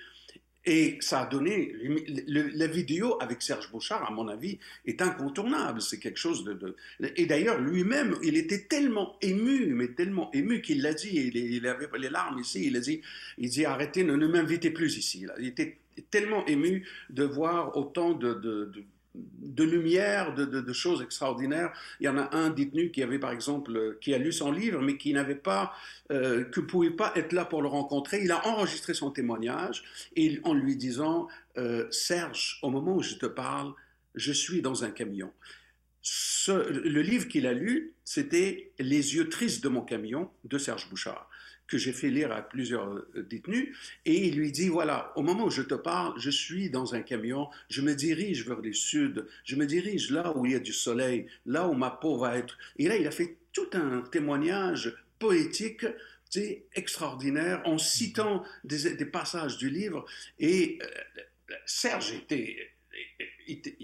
Et ça a donné, la vidéo avec Serge Bouchard, à mon avis, est incontournable. C'est quelque chose de... et d'ailleurs, lui-même, il était tellement ému, mais tellement ému qu'il l'a dit, il, il, avait les larmes ici, il a dit, il dit arrêtez, ne, ne m'invitez plus ici. Il était tellement ému de voir autant de, de, de lumière, de, choses extraordinaires. Il y en a un détenu qui avait, par exemple, qui a lu son livre, mais qui n'avait pas, euh, que pouvait pas être là pour le rencontrer. Il a enregistré son témoignage et en lui disant, euh, Serge, au moment où je te parle, je suis dans un camion. le livre qu'il a lu, c'était Les yeux tristes de mon camion de Serge Bouchard que j'ai fait lire à plusieurs euh, détenus, et il lui dit, voilà, au moment où je te parle, je suis dans un camion, je me dirige vers le sud, je me dirige là où il y a du soleil, là où ma peau va être. Et là, il a fait tout un témoignage poétique extraordinaire en citant des, passages du livre. Et euh, Serge était, était,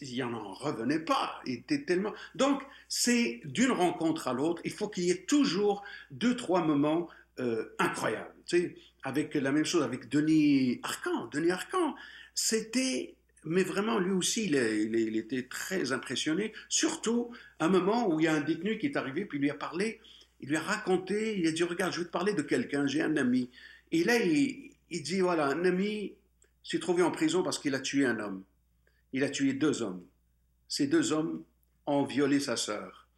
il n'en revenait pas. Il était tellement. Donc, c'est d'une rencontre à l'autre, il faut qu'il y ait toujours deux, trois moments euh, incroyables. Tu sais, avec la même chose avec Denis Arcan. Denis Arcan, c'était. Mais vraiment, lui aussi, il, il, était très impressionné. Surtout, un moment où il y a un détenu qui est arrivé, puis il lui a parlé, il lui a raconté, il a dit Regarde, je vais te parler de quelqu'un, j'ai un ami. Et là, il, il dit Voilà, un ami s'est trouvé en prison parce qu'il a tué un homme il a tué deux hommes. Ces deux hommes ont violé sa sœur.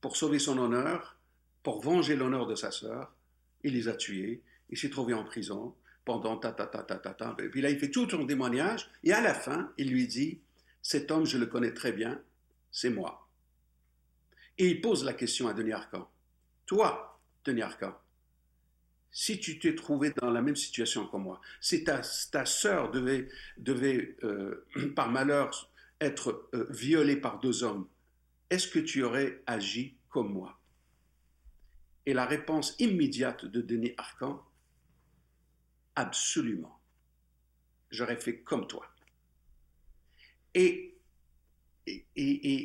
Pour sauver son honneur, pour venger l'honneur de sa sœur, il les a tués. Il s'est trouvé en prison pendant ta ta ta ta ta ta. Et puis là, il fait tout son témoignage. Et à la fin, il lui dit Cet homme, je le connais très bien, c'est moi. Et il pose la question à Denis Arcan Toi, Denis Arcan, si tu t'es trouvé dans la même situation que moi, si ta, ta sœur devait, devait euh, par malheur, être euh, violée par deux hommes, est-ce que tu aurais agi comme moi? Et la réponse immédiate de Denis Arcan, absolument. J'aurais fait comme toi. Et,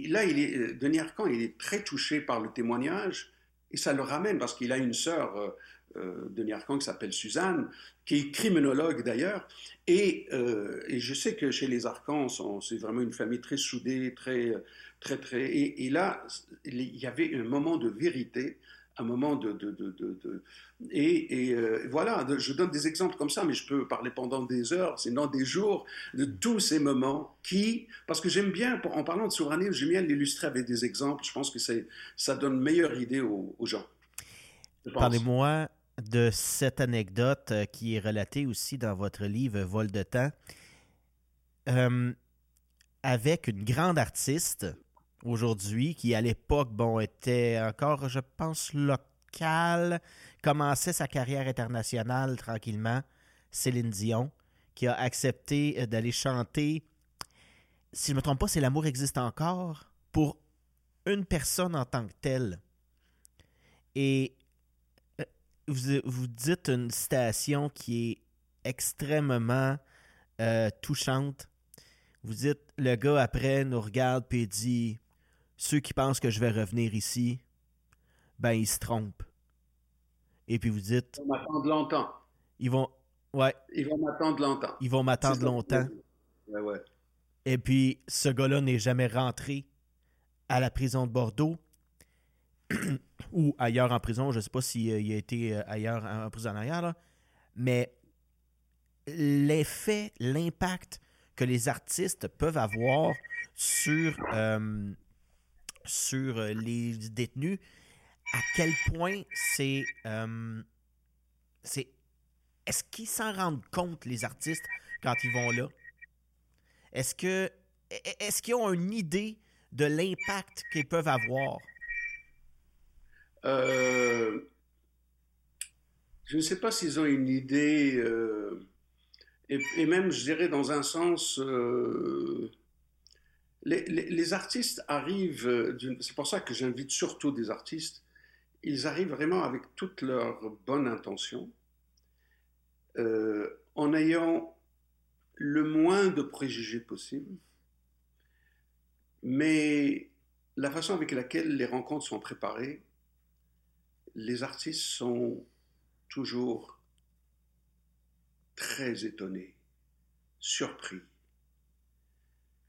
là, est, Denis Arcan, est très touché par le témoignage et ça le ramène parce qu'il a une sœur, euh, Denis Arcan, qui s'appelle Suzanne, qui est criminologue d'ailleurs. Et, euh, et, je sais que chez les Arcans, c'est vraiment une famille très soudée, très, très, très. Et, et, là, il y avait un moment de vérité un moment de... de, de, de et, et euh, voilà, je donne des exemples comme ça, mais je peux parler pendant des heures, sinon des jours, de tous ces moments qui... Parce que j'aime bien, en parlant de souveraineté, j'aime bien l'illustrer avec des exemples. Je pense que ça donne meilleure idée aux, gens. Parlez-moi de cette anecdote euh, qui est relatée aussi dans votre livre Vol de temps. Euh, avec une grande artiste aujourd'hui, qui à l'époque, bon, était encore, je pense, local, commençait sa carrière internationale tranquillement, Céline Dion, qui a accepté euh, d'aller chanter, si je ne me trompe pas, c'est L'amour existe encore, pour une personne en tant que telle. Et vous, vous dites une citation qui est extrêmement euh, touchante. Vous dites, le gars après nous regarde et dit ceux qui pensent que je vais revenir ici, ben ils se trompent. Et puis vous dites. Ils vont m'attendre longtemps. Ils vont. Ouais. Ils vont m'attendre longtemps. Ils vont m'attendre longtemps. Ouais, ouais. Et puis, ce gars-là n'est jamais rentré à la prison de Bordeaux ou ailleurs en prison. Je ne sais pas s'il a été euh, ailleurs en prison ailleurs, mais l'effet, l'impact que les artistes peuvent avoir sur, euh, sur euh, les détenus, à quel point c'est. Euh, c'est Est-ce qu'ils s'en rendent compte, les artistes, quand ils vont là? Est-ce que. Est-ce qu'ils ont une idée de l'impact qu'ils peuvent avoir? Euh, je ne sais pas s'ils ont une idée, et, même, je dirais, dans un sens, les, artistes arrivent, euh, c'est pour ça que j'invite surtout des artistes, ils arrivent vraiment avec toute leur bonne intention, euh, en ayant le moins de préjugés possible, mais la façon avec laquelle les rencontres sont préparées, les artistes sont toujours très étonnés, surpris.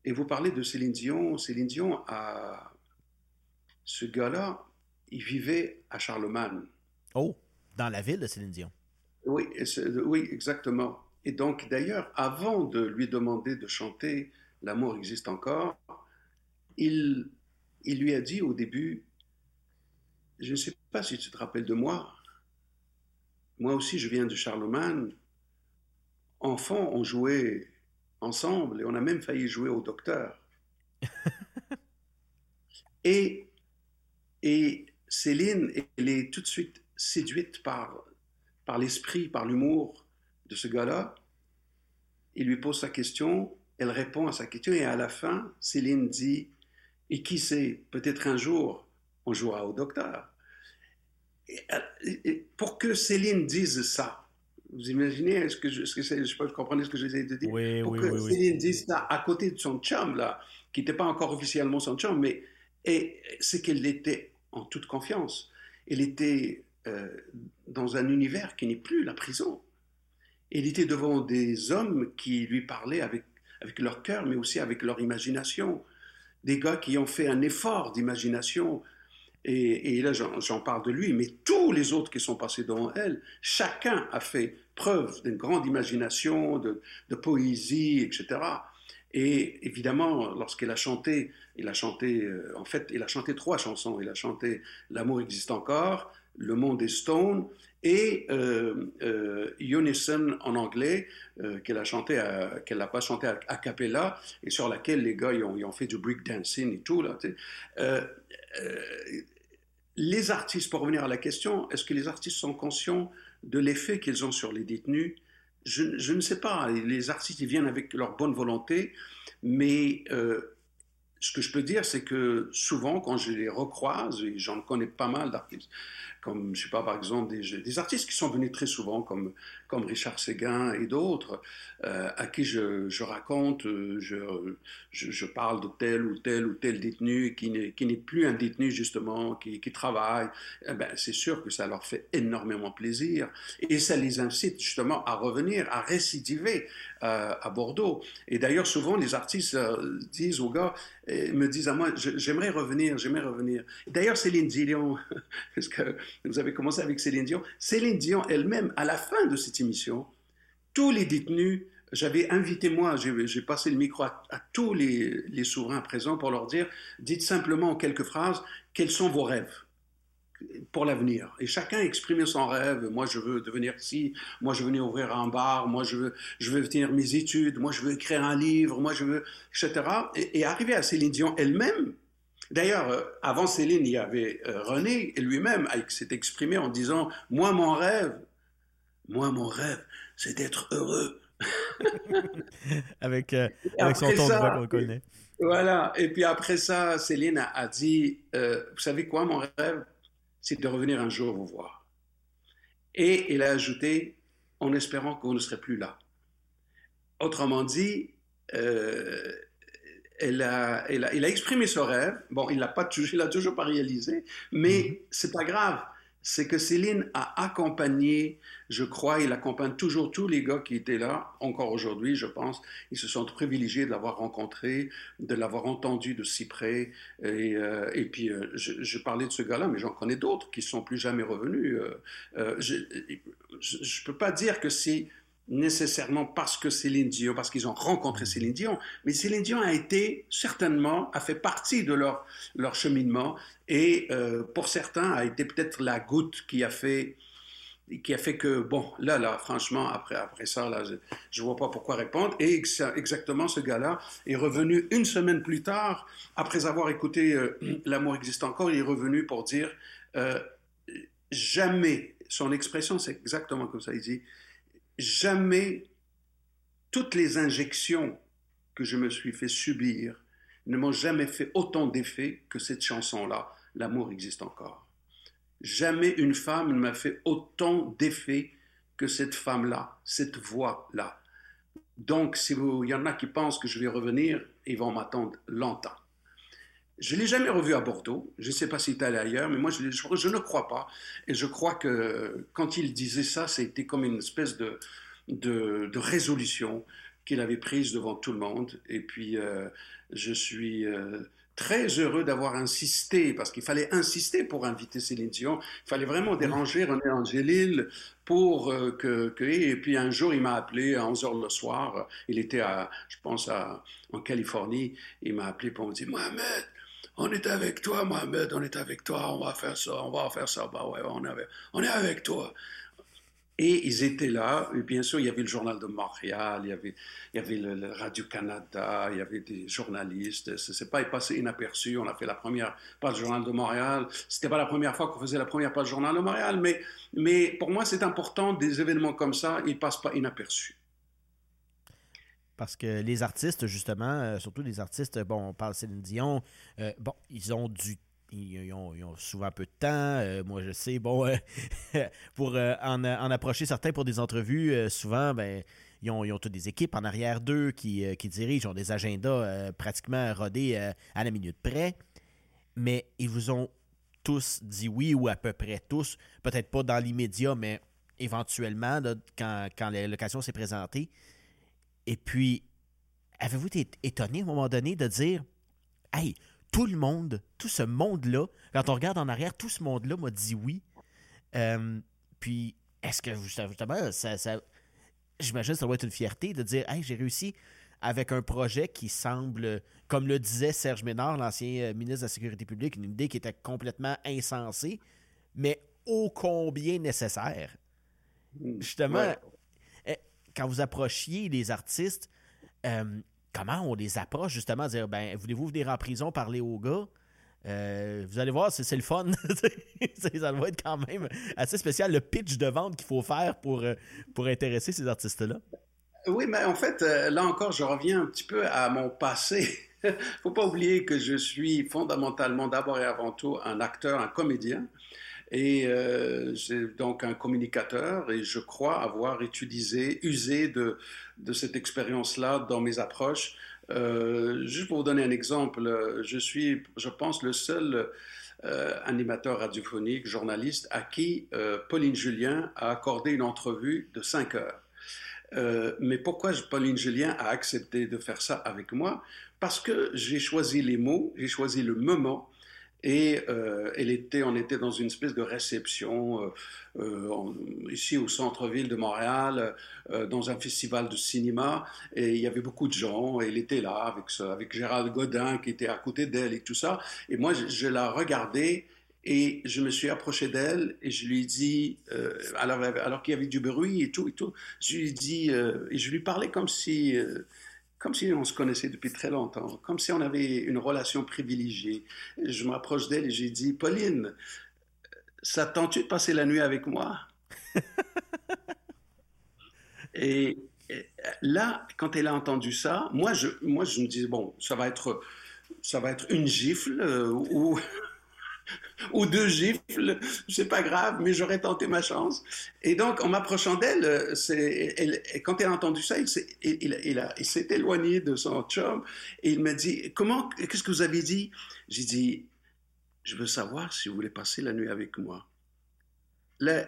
Et vous parlez de Céline Dion. Céline Dion, a... ce gars-là, il vivait à Charlemagne. Oh, dans la ville de Céline Dion. Oui, oui exactement. Et donc, d'ailleurs, avant de lui demander de chanter L'amour existe encore, il, il lui a dit au début, je ne sais pas si tu te rappelles de moi, moi aussi je viens de Charlemagne. Enfant, on jouait ensemble et on a même failli jouer au docteur. et, et Céline, elle est tout de suite séduite par, par l'esprit, par l'humour de ce gars-là. Il lui pose sa question, elle répond à sa question et à la fin, Céline dit, et qui sait, peut-être un jour, on jouera au docteur. Et pour que Céline dise ça, vous imaginez ce que je, ce que c'est, je sais pas, vous comprenez ce que j'essaie de dire? Oui, Pour oui, que oui, Céline dise ça à côté de son chum, là, qui n'était pas encore officiellement son chum, mais et, c'est qu'elle était en toute confiance. Elle était euh, dans un univers qui n'est plus la prison. Elle était devant des hommes qui lui parlaient avec, avec leur cœur, mais aussi avec leur imagination. Des gars qui ont fait un effort d'imagination. Et, là, j'en parle de lui, mais tous les autres qui sont passés devant elle, chacun a fait preuve d'une grande imagination, de, poésie, etc. Et évidemment, lorsqu'elle a chanté, il a chanté, euh, en fait, il a chanté trois chansons. Il a chanté L'amour existe encore, Le monde est stone et euh, euh Unison en anglais, euh, qu'elle a chanté, n'a pas chanté a, cappella et sur laquelle les gars ils ont, fait du breakdancing et tout là. Les artistes, pour revenir à la question, est-ce que les artistes sont conscients de l'effet qu'ils ont sur les détenus, je, ne sais pas. Les artistes ils viennent avec leur bonne volonté, mais euh, ce que je peux dire, c'est que souvent, quand je les recroise, et j'en connais pas mal d'artistes, comme, je sais pas, par exemple, des, artistes qui sont venus très souvent, comme, comme Richard Séguin et d'autres, euh, à qui je, je raconte, je, je, je, parle de tel ou tel ou tel détenu qui n'est plus un détenu, justement, qui, qui travaille, eh ben, c'est sûr que ça leur fait énormément plaisir. Et ça les incite, justement, à revenir, à récidiver euh, à Bordeaux. Et d'ailleurs, souvent, les artistes euh, disent aux gars, me disent à moi, j'aimerais revenir, j'aimerais revenir. D'ailleurs, Céline Dion, parce que vous avez commencé avec Céline Dion, Céline Dion elle-même, à la fin de cette émission, tous les détenus, j'avais invité moi, j'ai passé le micro à, tous les, les, souverains présents pour leur dire, dites simplement en quelques phrases, quels sont vos rêves? Pour l'avenir. Et chacun exprimait son rêve. Moi, je veux devenir ci. Moi, je veux venir ouvrir un bar. Moi, je veux, je veux finir mes études. Moi, je veux écrire un livre. Moi, je veux, etc. Et, et arrivé à Céline Dion elle-même, D'ailleurs, euh, avant Céline, il y avait euh, René lui-même qui s'est exprimé en disant Moi, mon rêve, moi, mon rêve, c'est d'être heureux. avec, euh, avec son ton de voix qu'on connaît. Voilà. Et puis après ça, Céline a, dit Vous savez quoi, mon rêve? C'est de revenir un jour vous voir. Et il a ajouté En espérant que vous ne serez plus là. Autrement dit, elle a, elle a, il a exprimé son rêve. Bon, il l'a pas il l'a toujours pas réalisé, mais mm -hmm. c'est pas grave. C'est que Céline a accompagné, je crois, il accompagne toujours tous les gars qui étaient là, encore aujourd'hui, je pense. Ils se sentent privilégiés de l'avoir rencontré, de l'avoir entendu de si près. Et, euh, puis, euh, je, parlais de ce gars-là, mais j'en connais d'autres qui sont plus jamais revenus. Euh je ne peux pas dire que c'est nécessairement parce que Céline Dion, parce qu'ils ont rencontré Céline Dion, mais Céline Dion a été certainement, a fait partie de leur, leur cheminement et euh, pour certains a été peut-être la goutte qui a fait qui a fait que, bon, là, là, franchement, après, après ça, là, je ne vois pas pourquoi répondre. Et exactement, ce gars-là est revenu une semaine plus tard, après avoir écouté euh, L'amour existe encore, il est revenu pour dire euh, jamais, son expression, c'est exactement comme ça, il dit, jamais toutes les injections que je me suis fait subir ne m'ont jamais fait autant d'effet que cette chanson-là, L'amour existe encore. Jamais une femme ne m'a fait autant d'effet que cette femme-là, cette voix-là. Donc, si il y en a qui pensent que je vais revenir, ils vont m'attendre longtemps. Je ne l'ai jamais revu à Bordeaux. Je ne sais pas s'il est allé ailleurs, mais moi, je, je, je, ne crois pas. Et je crois que quand il disait ça, c'était comme une espèce de, de, de résolution qu'il avait prise devant tout le monde. Et puis, euh, je suis euh, très heureux d'avoir insisté, parce qu'il fallait insister pour inviter Céline Dion. Il fallait vraiment déranger René Angélil pour euh, que, que, Et puis un jour, il m'a appelé à 11 h le soir. Il était, à, je pense, à, en Californie. Il m'a appelé pour me dire Mohamed, on est avec toi, Mohamed, on est avec toi, on va faire ça, on va faire ça. Bah ouais, on, on est avec toi. Et ils étaient là, et bien sûr, il y avait le Journal de Montréal, il y avait, il y avait le, le Radio-Canada, il y avait des journalistes. C'est pas passé inaperçu. On a fait la première page du Journal de Montréal. C'était pas la première fois qu'on faisait la première page du Journal de Montréal, mais, mais pour moi, c'est important, des événements comme ça, ils passent pas inaperçus. Parce que les artistes, justement, euh, surtout les artistes, bon, on parle Céline Dion, euh, bon, ils ont du ils ont, ils ont, souvent peu de temps. Euh, moi, je sais, bon, pour en, approcher certains pour des entrevues, souvent, ben, ils ont, toutes des équipes en arrière d'eux qui, qui, dirigent, ont des agendas pratiquement rodés à la minute près. Mais ils vous ont tous dit oui, ou à peu près tous. Peut-être pas dans l'immédiat, mais éventuellement, quand, quand l'occasion s'est présentée. Et puis, avez-vous été étonné à un moment donné de dire Hey, tout le monde, tout ce monde-là, quand on regarde en arrière, tout ce monde-là m'a dit oui. Euh, puis, est-ce que justement, ça, ça j'imagine que ça doit être une fierté de dire Hey, j'ai réussi avec un projet qui semble, comme le disait Serge Ménard, l'ancien euh, ministre de la Sécurité publique, une idée qui était complètement insensée, mais ô combien nécessaire. Justement. Quand vous approchiez les artistes, euh, comment on les approche justement, dire ben voulez-vous venir en prison parler aux gars? Euh, vous allez voir, c'est le fun. ça doit être quand même assez spécial le pitch de vente qu'il faut faire pour, euh, pour intéresser ces artistes-là. Oui, mais en fait, là encore, je reviens un petit peu à mon passé. faut pas oublier que je suis fondamentalement d'abord et avant tout un acteur, un comédien. Et euh, j'ai donc un communicateur et je crois avoir utilisé, usé de, cette expérience-là dans mes approches. Euh, juste pour vous donner un exemple, je suis, je pense, le seul euh, animateur radiophonique, journaliste, à qui euh, Pauline Julien a accordé une entrevue de 5 heures. Mais pourquoi Pauline Julien a accepté de faire ça avec moi? Parce que j'ai choisi les mots, j'ai choisi le moment, et euh, elle était, on était dans une espèce de réception euh, euh, ici au centre-ville de Montréal, dans un festival de cinéma, et il y avait beaucoup de gens, et elle était là avec, avec Gérald Godin qui était à côté d'elle et tout ça, et moi je, la regardais et je me suis approché d'elle et je lui ai dit, alors, alors qu'il y avait du bruit et tout, et tout, je lui ai dit, et je lui parlais comme si comme si on se connaissait depuis très longtemps, comme si on avait une relation privilégiée. Je m'approche d'elle et j'ai dit, Pauline, ça tente-tu de passer la nuit avec moi? Et, là, quand elle a entendu ça, moi je, moi, je me dis, bon, ça va être, ça va être une gifle euh, ou ou deux gifles, c'est pas grave, mais j'aurais tenté ma chance. Et donc, en m'approchant d'elle, quand elle a entendu ça, il s'est, éloigné de son chum et il m'a dit Comment, qu'est-ce que vous avez dit? J'ai dit Je veux savoir si vous voulez passer la nuit avec moi. Là,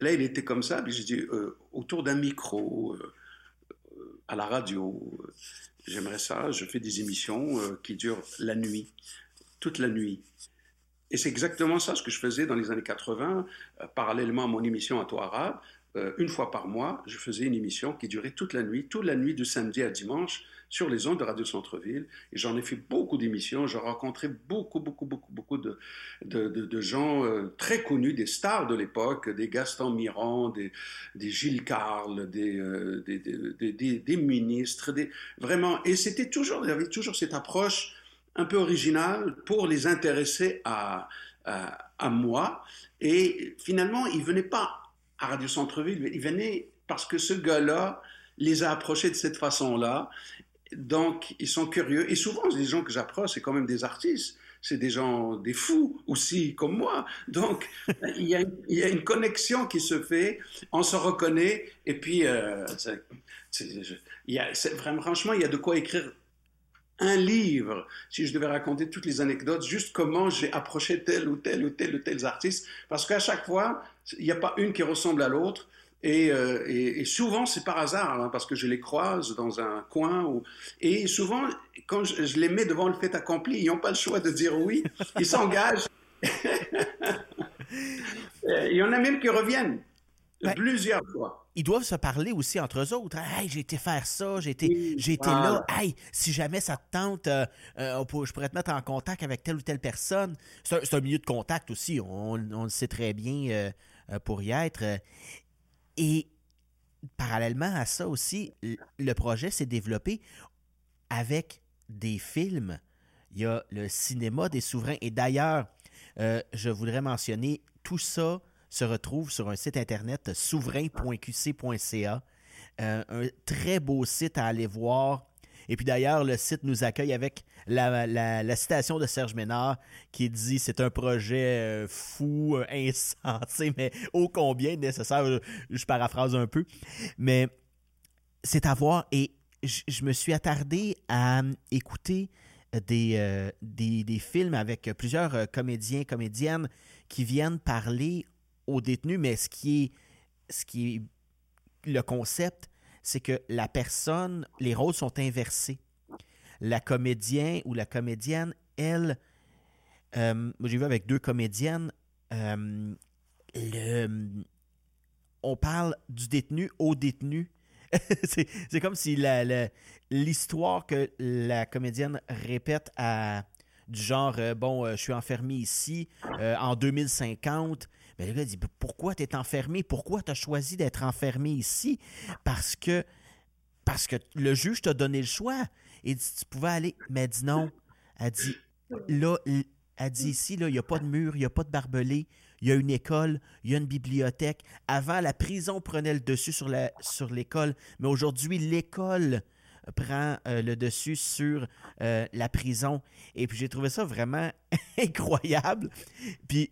il était comme ça, puis j'ai dit euh, Autour d'un micro, euh, euh, à la radio, j'aimerais ça, je fais des émissions qui durent la nuit, toute la nuit. Et c'est exactement ça ce que je faisais dans les années 80, euh, parallèlement à mon émission à Toi Arabe. Euh, une fois par mois, je faisais une émission qui durait toute la nuit, toute la nuit de samedi à dimanche, sur les ondes de Radio Centre-Ville. Et j'en ai fait beaucoup d'émissions. J'ai rencontré beaucoup, beaucoup, beaucoup, beaucoup de, gens euh, très connus, des stars de l'époque, des Gaston Mirand, des, Gilles Carle, des, ministres, vraiment. Et c'était toujours, il y avait toujours cette approche un peu original pour les intéresser à, moi. Et finalement, ils ne venaient pas à Radio Centre-Ville, ils venaient parce que ce gars-là les a approchés de cette façon-là. Donc, ils sont curieux. Et souvent, les gens que j'approche, c'est quand même des artistes. C'est des gens, des fous aussi, comme moi. Donc, il y, a, une connexion qui se fait, on se reconnaît, et puis, euh, il y a, franchement, il y a de quoi écrire un livre, si je devais raconter toutes les anecdotes, juste comment j'ai approché tel ou tel ou tel ou tel artiste, parce qu'à chaque fois, il n'y a pas une qui ressemble à l'autre. Et, euh, souvent, c'est par hasard, hein, parce que je les croise dans un coin. Et souvent, quand je, les mets devant le fait accompli, ils n'ont pas le choix de dire oui. Ils s'engagent. il y en a même qui reviennent ben, plusieurs fois ils doivent se parler aussi entre eux autres. Hey, j'ai été faire ça, j'ai été, j'ai été là. Hey, si jamais ça te tente, euh, euh, je pourrais te mettre en contact avec telle ou telle personne. C'est un, milieu de contact aussi, on, le sait très bien euh, pour y être. Et parallèlement à ça aussi, le projet s'est développé avec des films. Il y a le cinéma des souverains. Et d'ailleurs, je voudrais mentionner tout ça se retrouve sur un site internet souverain.qc.ca. Euh, un très beau site à aller voir. Et puis d'ailleurs, le site nous accueille avec la, citation de Serge Ménard qui dit c'est un projet euh, fou, euh, insensé, mais ô combien nécessaire. Je, paraphrase un peu. Mais c'est à voir. Et je me suis attardé à écouter des, des, des, films avec plusieurs comédiens, comédiennes qui viennent parler aux détenus, mais ce qui est, ce qui le concept, c'est que la personne, les rôles sont inversés. La comédienne ou la comédienne, elle, euh, j'ai vu avec deux comédiennes, euh, on parle du détenu au détenu. c'est comme si l'histoire que la comédienne répète à du genre, euh, bon, je suis enfermé ici en 2050, mais le gars dit Pourquoi tu es enfermé? Pourquoi tu as choisi d'être enfermé ici? Parce que parce que le juge t'a donné le choix. Il dit Tu pouvais aller. Mais elle dit non. Elle dit Là, elle dit ici, il n'y a pas de mur, il n'y a pas de barbelé, il y a une école, il y a une bibliothèque. Avant, la prison prenait le dessus sur l'école, mais aujourd'hui, l'école prend le dessus sur la prison. Et puis j'ai trouvé ça vraiment incroyable. Puis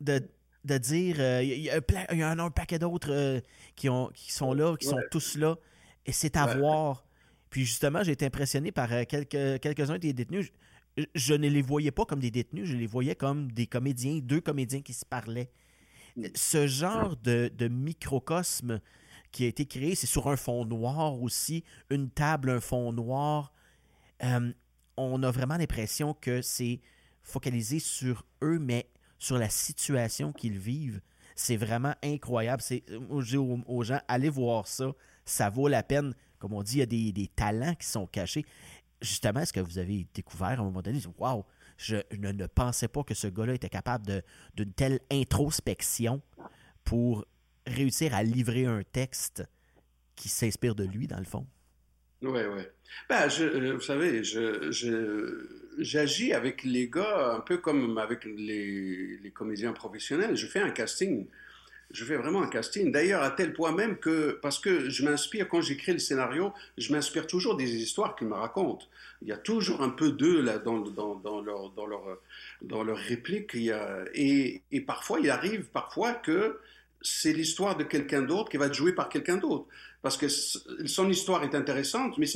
de, dire, il y, a un, paquet d'autres qui, qui sont là, qui sont tous là, et c'est à voir. Puis justement, j'ai été impressionné par quelques, quelques-uns des détenus je ne les voyais pas comme des détenus, je les voyais comme des comédiens, deux comédiens qui se parlaient. Mm. Ce genre de, microcosme qui a été créé, c'est sur un fond noir aussi, une table, un fond noir. Euh, on a vraiment l'impression que c'est focalisé sur eux, mais sur la situation qu'ils vivent. C'est vraiment incroyable. C'est, je dis aux, gens, allez voir ça. Ça vaut la peine. Comme on dit, il y a des, des talents qui sont cachés justement, est-ce que vous avez découvert à un moment donné, waouh, je ne, pensais pas que ce gars-là était capable d'une telle introspection pour réussir à livrer un texte qui s'inspire de lui, dans le fond? Oui, oui. Ben, euh, vous savez, j'agis avec les gars un peu comme avec les, comédiens professionnels. Je fais un casting je fais vraiment un casting. D'ailleurs, à tel point même que, parce que je m'inspire, quand j'écris le scénario, je m'inspire toujours des histoires qu'ils me racontent. Il y a toujours un peu d'eux là, dans, dans, dans, leur, dans, leur, dans leur réplique. Et, et parfois, il arrive parfois que c'est l'histoire de quelqu'un d'autre qui va être jouée par quelqu'un d'autre parce que son histoire est intéressante, mais,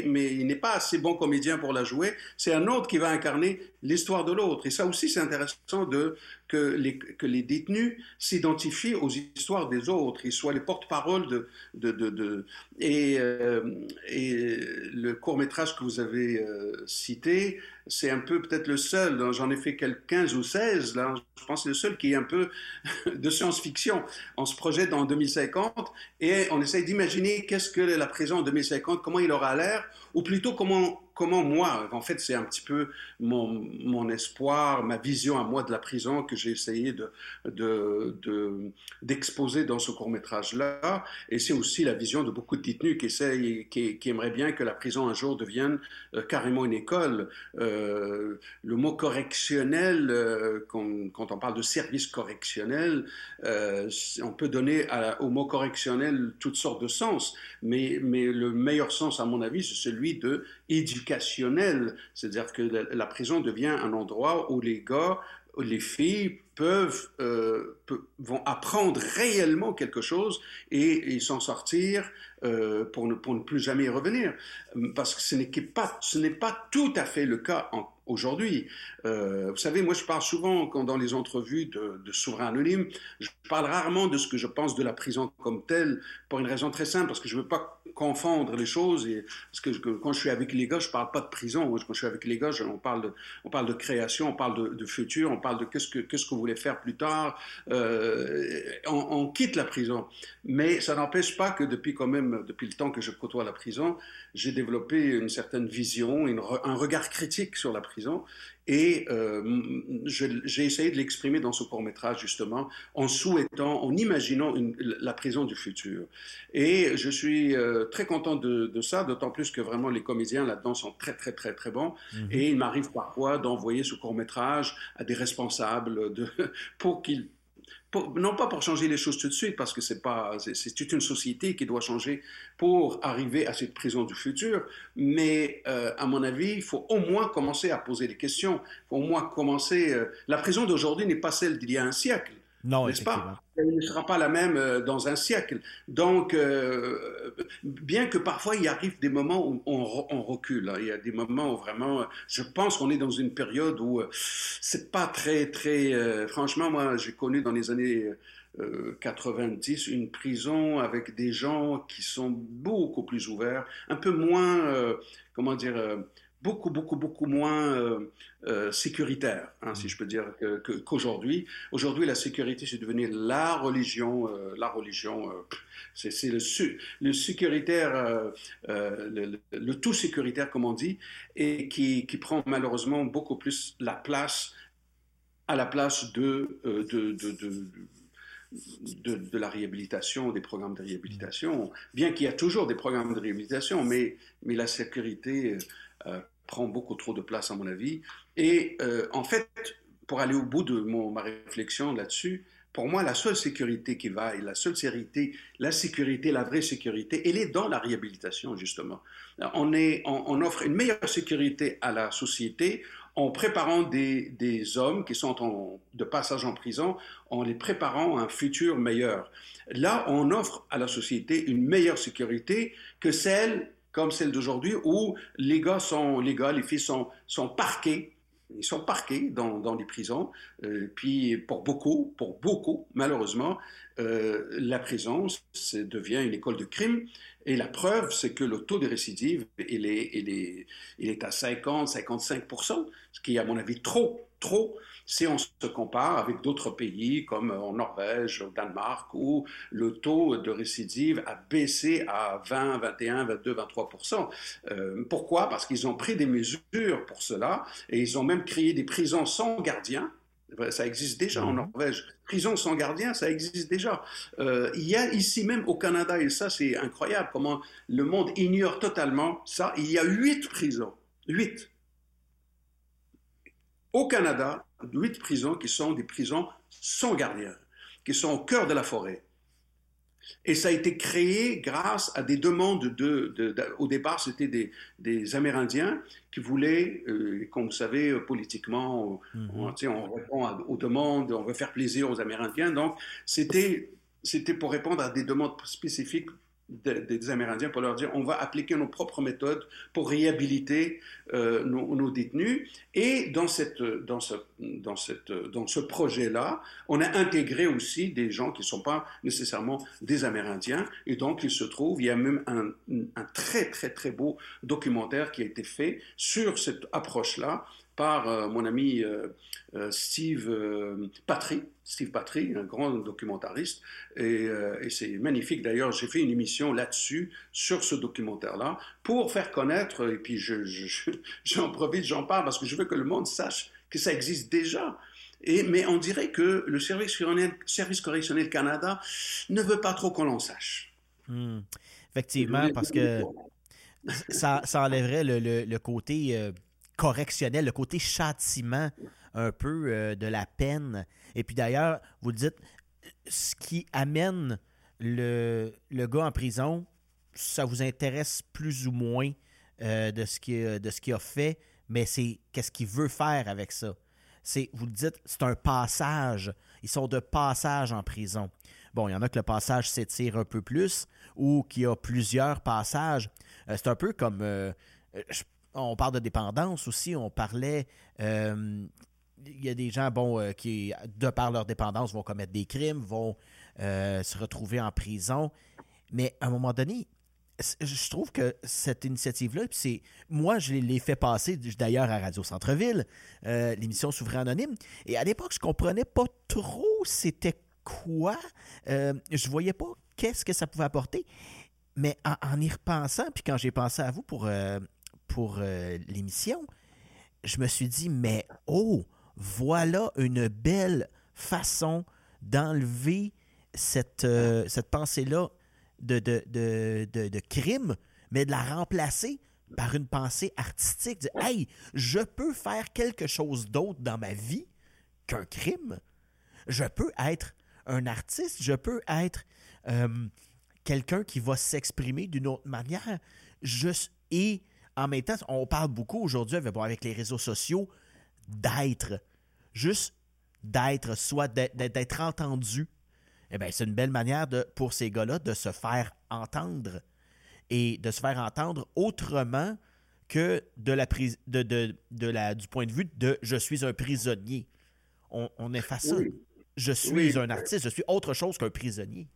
il n'est pas assez bon comédien pour la jouer. C'est un autre qui va incarner l'histoire de l'autre. Et ça aussi, c'est intéressant de, que, les, détenus s'identifient aux histoires des autres, ils soient les porte-parole de, euh, et le court métrage que vous avez euh, cité, c'est un peu peut-être le seul. Hein, j'en ai fait quelques 15 ou 16 là. Je pense que c'est le seul qui est un peu de science-fiction. On se projette en 2050 et on essaye d'imaginer qu'est-ce que la prison en 2050, comment il aura l'air, ou plutôt comment comment moi, en fait, c'est un petit peu mon, espoir, ma vision à moi de la prison que j'ai essayé de, d'exposer de, dans ce court-métrage-là. Et c'est aussi la vision de beaucoup de détenus qui essayent, qui, qui aimeraient bien que la prison un jour devienne euh, carrément une école. Euh, le mot correctionnel, euh, quand, on parle de service correctionnel, on peut donner au mot correctionnel toutes sortes de sens, mais, le meilleur sens, à mon avis, c'est celui de c'est-à-dire que la, prison devient un endroit où les gars, les filles peuvent, euh, vont apprendre réellement quelque chose et, s'en sortir euh, pour, ne, pour ne plus jamais y revenir. Parce que ce n'est pas, pas tout à fait le cas en, aujourd'hui. Euh, vous savez, moi je parle souvent quand dans les entrevues de, de souverains anonymes, je parle rarement de ce que je pense de la prison comme telle, pour une raison très simple, parce que je ne veux pas confondre les choses. Et, parce que, quand je suis avec les gars, je ne parle pas de prison. Quand je suis avec les gars, on, parle de, on parle de création, on parle de, futur, on parle de qu'est-ce que, qu'est-ce que vous faire plus tard. Euh, on, quitte la prison. Mais ça n'empêche pas que depuis quand même, depuis le temps que je côtoie la prison, j'ai développé une certaine vision, un regard critique sur la prison. Et euh, j'ai essayé de l'exprimer dans ce court métrage, justement, en souhaitant, en imaginant la prison du futur. Et je suis euh, très content de, ça, d'autant plus que vraiment les comédiens là-dedans sont très, très, très, très bons. Mhm. Et il m'arrive parfois d'envoyer ce court métrage à des responsables de, pour qu'ils non pas pour changer les choses tout de suite, parce que c'est pas, c'est toute une société qui doit changer pour arriver à cette prison du futur, mais euh, à mon avis, il faut au moins commencer à poser des questions. Faut au moins commencer. Euh, la prison d'aujourd'hui n'est pas celle d'il y a un siècle. Non, n'est-ce pas? Elle ne sera pas la même euh, dans un siècle. Donc, euh, bien que parfois il arrive des moments où on, recule, hein. il y a des moments où vraiment, je pense qu'on est dans une période où euh, c'est pas très, très. franchement, moi, j'ai connu dans les années 90 une prison avec des gens qui sont beaucoup plus ouverts, un peu moins, comment dire beaucoup, beaucoup, beaucoup moins euh, euh, sécuritaire, hein, si mm. je peux dire, qu'aujourd'hui. Aujourd'hui, la sécurité, c'est devenu la religion, euh, la religion, c'est le, le sécuritaire, le, tout sécuritaire, comme on dit, et qui, qui, prend malheureusement beaucoup plus la place à la place de, de, de, de de, la réhabilitation, des programmes de réhabilitation, bien qu'il y a toujours des programmes de réhabilitation, mais, mais la sécurité euh, prend beaucoup trop de place à mon avis. Et euh, en fait, pour aller au bout de mon, ma réflexion là-dessus, Pour moi, la seule sécurité qui va, et la seule sécurité, la sécurité, la vraie sécurité, elle est dans la réhabilitation, justement. On, est, on, offre une meilleure sécurité à la société en préparant des, des hommes qui sont en, de passage en prison, en les préparant à un futur meilleur. Là, on offre à la société une meilleure sécurité que celle comme celle d'aujourd'hui où les gars sont, les gars, les filles sont, sont parqués ils sont parqués dans, dans les prisons. Euh, puis pour beaucoup, pour beaucoup, malheureusement, euh, la prison devient une école de crime. Et la preuve, c'est que le taux de récidive, il est, il est, il est à 50, 55% ce qui est à mon avis trop, trop si on se compare avec d'autres pays comme en Norvège, au Danemark, où le taux de récidive a baissé à 20, 21, 22, 23% Pourquoi? Parce qu'ils ont pris des mesures pour cela et ils ont même créé des prisons sans gardien. Ça existe déjà en mhm. Norvège. Prison sans gardien, ça existe déjà. Euh, il y a ici même au Canada, et ça c'est incroyable comment le monde ignore totalement ça, il y a huit prisons. Huit. Au Canada, huit prisons qui sont des prisons sans gardien, qui sont au cœur de la forêt. Et ça a été créé grâce à des demandes de... au départ, c'était des, des, Amérindiens qui voulaient, euh, comme vous savez, politiquement, on, on répond aux demandes, on veut faire plaisir aux Amérindiens. Donc, c'était pour répondre à des demandes spécifiques des Amérindiens pour leur dire on va appliquer nos propres méthodes pour réhabiliter euh, nos, détenus. Et dans, cette, dans ce, dans cette, dans ce projet-là, on a intégré aussi des gens qui ne sont pas nécessairement des Amérindiens. Et donc, il se trouve, il y a même un, un très, très, très beau documentaire qui a été fait sur cette approche-là par euh, mon ami euh, euh, Steve Patry, Steve Patry, un grand documentariste, et, c'est magnifique. D'ailleurs, j'ai fait une émission là-dessus, sur ce documentaire-là, pour faire connaître, et puis j'en je, profite, j'en parle, parce que je veux que le monde sache que ça existe déjà. Et, mais on dirait que le service correctionnel, service correctionnel Canada ne veut pas trop qu'on l'en sache. Hmm. Effectivement, parce que ça, ça enlèverait le, le, côté correctionnel, le côté châtiment un peu euh, de la peine. Et puis d'ailleurs, vous dites, ce qui amène le, le gars en prison, ça vous intéresse plus ou moins euh, de ce qu'il a fait, mais c'est qu'est-ce qu'il veut faire avec ça? C'est, vous dites, c'est un passage. Ils sont de passage en prison. Bon, il y en a que le passage s'étire un peu plus ou qu'il y a plusieurs passages. Euh, c'est un peu comme, on parle de dépendance aussi, on parlait. Euh, il y a des gens bon, euh, qui, de par leur dépendance, vont commettre des crimes, vont euh, se retrouver en prison. Mais à un moment donné, je trouve que cette initiative-là, c'est moi, je l'ai fait passer d'ailleurs à Radio Centre-Ville, l'émission Souverain Anonyme. Et à l'époque, je comprenais pas trop c'était quoi. je voyais pas qu'est-ce que ça pouvait apporter. Mais en, en y repensant, puis quand j'ai pensé à vous pour pour euh, l'émission, je me suis dit, mais oh, voilà une belle façon d'enlever cette, euh, cette pensée-là de, de, de, crime, mais de la remplacer par une pensée artistique. hey, je peux faire quelque chose d'autre dans ma vie qu'un crime. Je peux être un artiste, je peux être euh, quelqu'un qui va s'exprimer d'une autre manière. Et en même temps, on parle beaucoup aujourd'hui avec les réseaux sociaux d'être. Juste d'être, soit d'être entendu. Eh bien, c'est une belle manière de, pour ces gars-là de se faire entendre et de se faire entendre autrement que de la, de, de, la, du point de vue de je suis un prisonnier. On, on efface ça. Je suis un artiste, je suis autre chose qu'un prisonnier.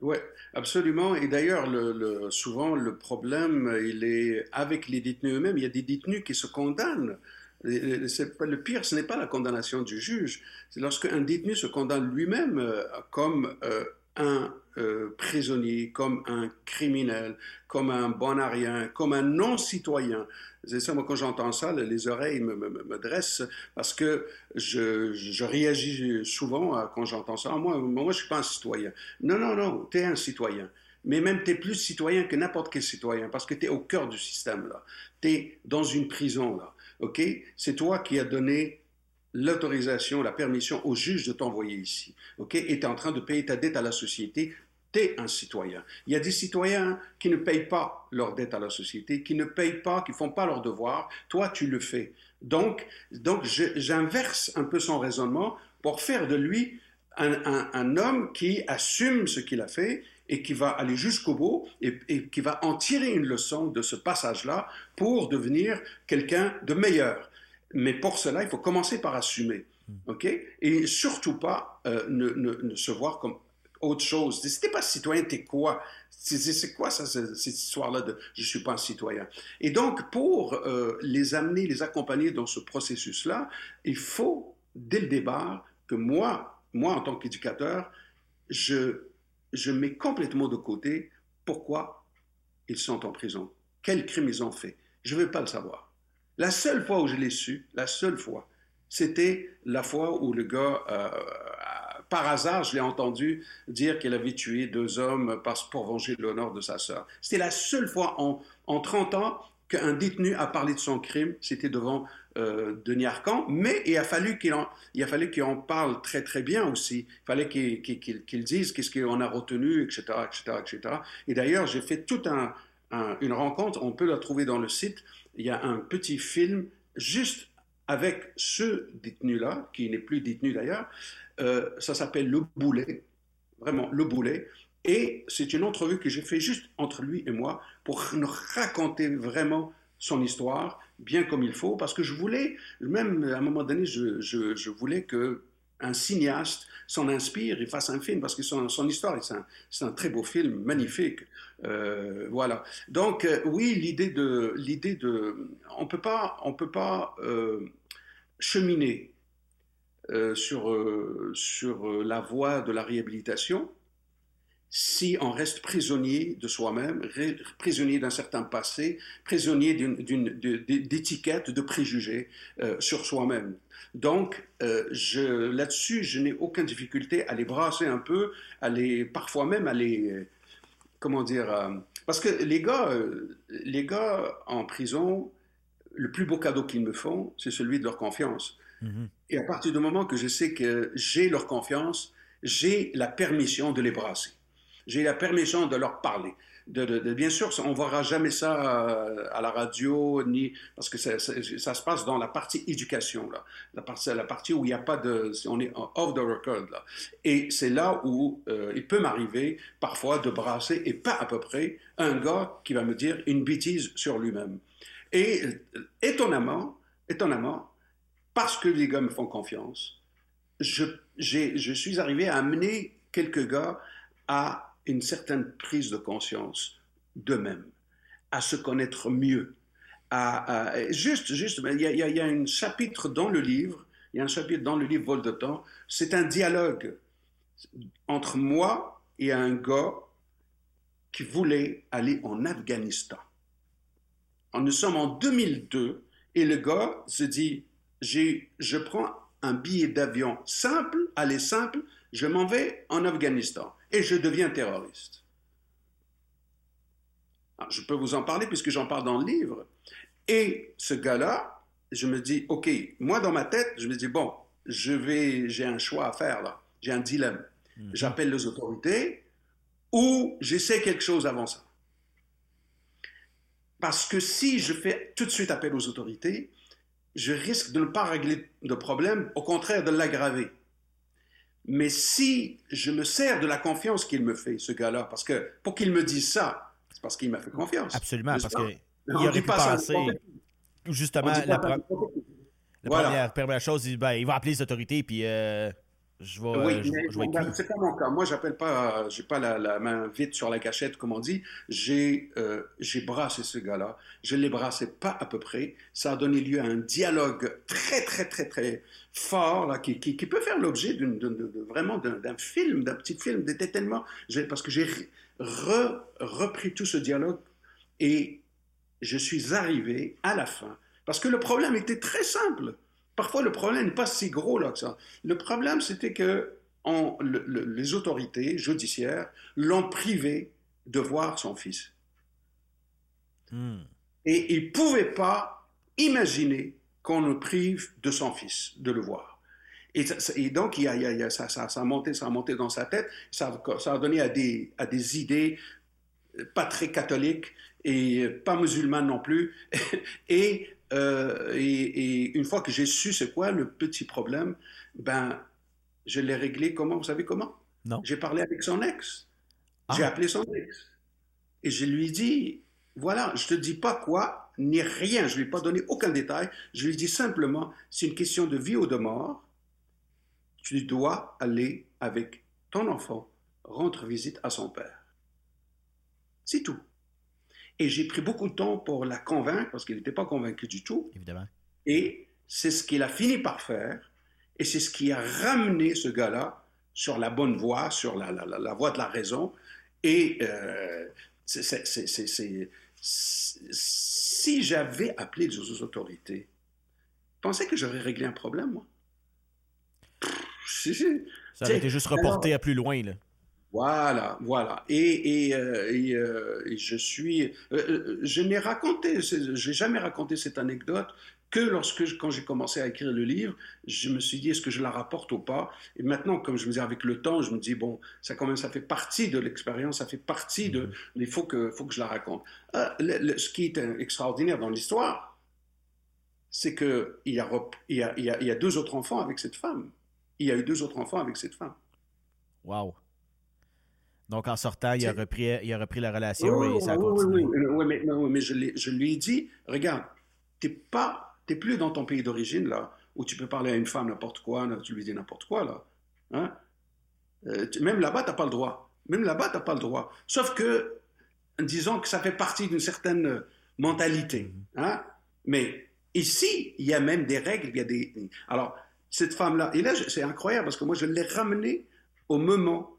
Oui, absolument. Et d'ailleurs, le, souvent, le problème, il est avec les détenus eux-mêmes. Il y a des détenus qui se condamnent. Le pire, ce n'est pas la condamnation du juge, c'est lorsque un détenu se condamne lui-même euh, comme euh, un euh, prisonnier, comme un criminel, comme un bonarien, comme un non-citoyen. C'est ça, moi, quand j'entends ça, les oreilles me, me, dressent parce que je, je réagis souvent quand j'entends ça. Moi, moi, je suis pas un citoyen. Non, non, non, tu es un citoyen. Mais même, tu es plus citoyen que n'importe quel citoyen parce que tu es au cœur du système, là. Tu es dans une prison, là. OK? C'est toi qui as donné l'autorisation, la permission au juge de t'envoyer ici. OK? Et tu es en train de payer ta dette à la société. Tu es un citoyen. Il y a des citoyens qui ne payent pas leur dette à la société, qui ne payent pas, qui font pas leur devoir. Toi, tu le fais. Donc, donc j'inverse un peu son raisonnement pour faire de lui un, homme qui assume ce qu'il a fait et qui va aller jusqu'au bout et, et, qui va en tirer une leçon de ce passage-là pour devenir quelqu'un de meilleur. Mais pour cela, il faut commencer par assumer. Hmm. OK? Et surtout pas euh, ne, ne, se voir comme autre chose. Si t'es pas citoyen, t'es quoi? C'est quoi ça, cette histoire-là de je suis pas un citoyen? Et donc, pour euh, les amener, les accompagner dans ce processus-là, il faut, dès le départ, que moi, moi en tant qu'éducateur, je, je mets complètement de côté pourquoi ils sont en prison, quel crime ils ont fait. Je ne veux pas le savoir. La seule fois où je l'ai su, la seule fois, c'était la fois où le gars, euh, par hasard, je l'ai entendu dire qu'il avait tué deux hommes pour venger l'honneur de sa sœur. C'était la seule fois en, en 30 ans qu'un détenu a parlé de son crime. C'était devant euh, Denis Arcan, mais il a fallu qu'il en, il a fallu parle très très bien aussi. Il fallait qu'il dise qu'est-ce qu'on a retenu, etc., etc., etc. Et d'ailleurs, j'ai fait toute un, une rencontre. On peut la trouver dans le site. Il y a un petit film juste avec ce détenu-là, qui n'est plus détenu d'ailleurs. Euh, ça s'appelle Le Boulet, vraiment Le Boulet. Et c'est une entrevue que j'ai fait juste entre lui et moi pour nous raconter vraiment son histoire bien comme il faut, parce que je voulais, même à un moment donné, je, voulais que un cinéaste s'en inspire et fasse un film, parce que son, son histoire, c'est un, très beau film, magnifique. Euh, voilà. Donc, euh, oui, l'idée de, l'idée de, on peut pas, on peut pas cheminer sur, sur la voie de la réhabilitation si on reste prisonnier de soi-même, prisonnier d'un certain passé, prisonnier d'étiquettes, de préjugés euh, sur soi-même. Donc, euh, là-dessus, je n'ai aucune difficulté à les brasser un peu, à les, parfois même à les, comment dire, euh, parce que les gars, les gars en prison, le plus beau cadeau qu'ils me font, c'est celui de leur confiance. Mm-hmm. Et à partir du moment que je sais que j'ai leur confiance, j'ai la permission de les brasser j'ai la permission de leur parler. De, bien sûr, on ne verra jamais ça euh, à la radio, ni parce que ça, se passe dans la partie éducation, là. La, partie, la partie où il n'y a pas de... On est off the record. Là. Et c'est là où euh, il peut m'arriver parfois de brasser, et pas à peu près, un gars qui va me dire une bêtise sur lui-même. Et étonnamment, étonnamment, parce que les gars me font confiance, je, suis arrivé à amener quelques gars à une certaine prise de conscience d'eux-mêmes, à se connaître mieux. À, juste, juste, il y, a, un chapitre dans le livre, il y a un chapitre dans le livre Vol de temps, c'est un dialogue entre moi et un gars qui voulait aller en Afghanistan. Nous sommes en 2002 et le gars se dit, je prends un billet d'avion simple, aller simple, je m'en vais en Afghanistan et je deviens terroriste. je peux vous en parler puisque j'en parle dans le livre. Et ce gars-là, je me dis, OK, moi dans ma tête, je me dis, bon, je vais, j'ai un choix à faire là, j'ai un dilemme. Mhm. J'appelle les autorités ou j'essaie quelque chose avant ça. Parce que si je fais tout de suite appel aux autorités, je risque de ne pas régler le problème, au contraire de l'aggraver. Mais si je me sers de la confiance qu'il me fait, ce gars-là, parce que pour qu'il me dise ça, c'est parce qu'il m'a fait confiance. Absolument, parce qu'il aurait pu penser, justement, la, première, chose, il, ben, il va appeler les autorités, puis euh, je vais, oui, je, c'est pas mon cas. Moi, j'appelle pas, j'ai pas la, main vite sur la cachette, comme on dit. J'ai, euh, j'ai brassé ce gars-là. Je l'ai brassé pas à peu près. Ça a donné lieu à un dialogue très, très, très, très fort là, qui, qui, peut faire l'objet d'une, vraiment d'un, film, d'un petit film. tellement, parce que j'ai repris tout ce dialogue et je suis arrivé à la fin. Parce que le problème était très simple. Parfois, le problème n'est pas si gros là que ça. Le problème, c'était que les autorités judiciaires l'ont privé de voir son fils. Hmm. Et il ne pouvait pas imaginer qu'on le prive de son fils de le voir. Et, donc, il y a, ça, ça, a monté, ça a monté dans sa tête, ça, ça a donné à des, à des idées pas très catholiques et pas musulmanes non plus. et, euh, et, et, une fois que j'ai su c'est quoi le petit problème, ben, je l'ai réglé comment Vous savez comment? Non. J'ai parlé avec son ex. J'ai ah. appelé son ex. Et je lui ai dit, voilà, je te dis pas quoi, ni rien, je lui ai pas donné aucun détail. Je lui ai dit simplement, c'est une question de vie ou de mort. Tu dois aller avec ton enfant rendre visite à son père. C'est tout. Et j'ai pris beaucoup de temps pour la convaincre, parce qu'il n'était pas convaincu du tout. Évidemment. Et c'est ce qu'il a fini par faire. Et c'est ce qui a ramené ce gars-là sur la bonne voie, sur la, la, la, voie de la raison. Et euh, si j'avais appelé les autorités, pensez que j'aurais réglé un problème, moi? Ça aurait été juste reporté à plus loin, là. Voilà, voilà. Et, et, euh, euh, et, je suis, je n'ai raconté, j'ai jamais raconté cette anecdote que lorsque, quand j'ai commencé à écrire le livre, je me suis dit, est-ce que je la rapporte ou pas? Et maintenant, comme je me dis, avec le temps, je me dis, bon, ça quand même, ça fait partie de l'expérience, ça fait partie de... Il faut que, faut que je la raconte. Euh, ce qui est extraordinaire dans l'histoire, c'est qu'il y, a, il y, a, il, y a, deux autres enfants avec cette femme. Il y a eu deux autres enfants avec cette femme. Wow. Donc, en sortant, il a, repris, il a repris la relation et ça a continué. Oui, oui, mais, mais je, je, lui ai dit, regarde, t'es pas tu plus dans ton pays d'origine, là, où tu peux parler à une femme n'importe quoi, tu lui dis n'importe quoi, là. Hein? Euh, même là-bas, tu n'as pas le droit. Même là-bas, tu n'as pas le droit. Sauf que, disons que ça fait partie d'une certaine mentalité. Hein? Mais ici, il y a même des règles, il y a des... Alors, cette femme-là, et là, c'est incroyable, parce que moi, je l'ai ramené au moment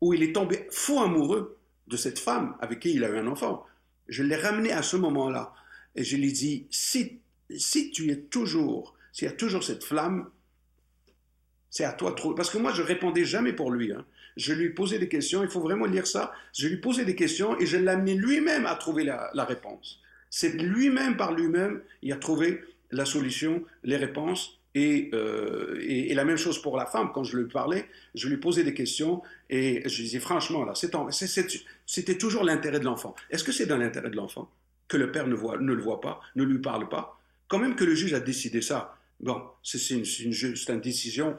où il est tombé fou amoureux de cette femme avec qui il a eu un enfant. Je l'ai ramené à ce moment-là. Et je lui ai dit, si si tu es toujours, s'il y a toujours cette flamme, c'est à toi trop. Parce que moi, je répondais jamais pour lui. Hein. Je lui posais des questions, il faut vraiment lire ça. Je lui posais des questions et je amené lui-même à trouver la, réponse. C'est lui-même par lui-même, il a trouvé la solution, les réponses. Euh, et, la même chose pour la femme, quand je lui parlais, je lui posais des questions et je disais franchement, là, c'était toujours l'intérêt de l'enfant. Est-ce que c'est dans l'intérêt de l'enfant que le père ne, voit, ne le voit pas, ne lui parle pas? Quand même que le juge a décidé ça, bon, c'est une, une, décision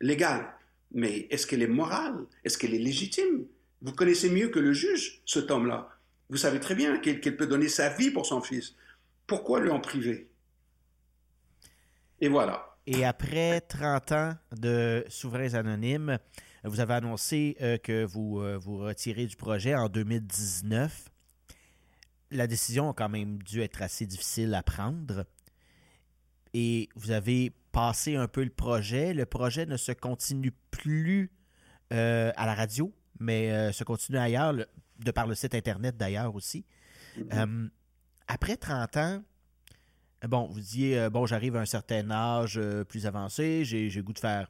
légale, mais est-ce qu'elle est morale? Est-ce qu'elle est légitime? Vous connaissez mieux que le juge cet homme-là. Vous savez très bien qu'il peut donner sa vie pour son fils. Pourquoi lui en priver? Et voilà. Et après 30 ans de Souverains Anonymes, vous avez annoncé euh, que vous euh, vous retirez du projet en 2019. La décision a quand même dû être assez difficile à prendre et vous avez passé un peu le projet. Le projet ne se continue plus euh, à la radio, mais se continue ailleurs, de par le site Internet d'ailleurs aussi. Mm-hmm. Après 30 ans, bon, vous disiez, bon, j'arrive à un certain âge plus avancé, j'ai le goût de faire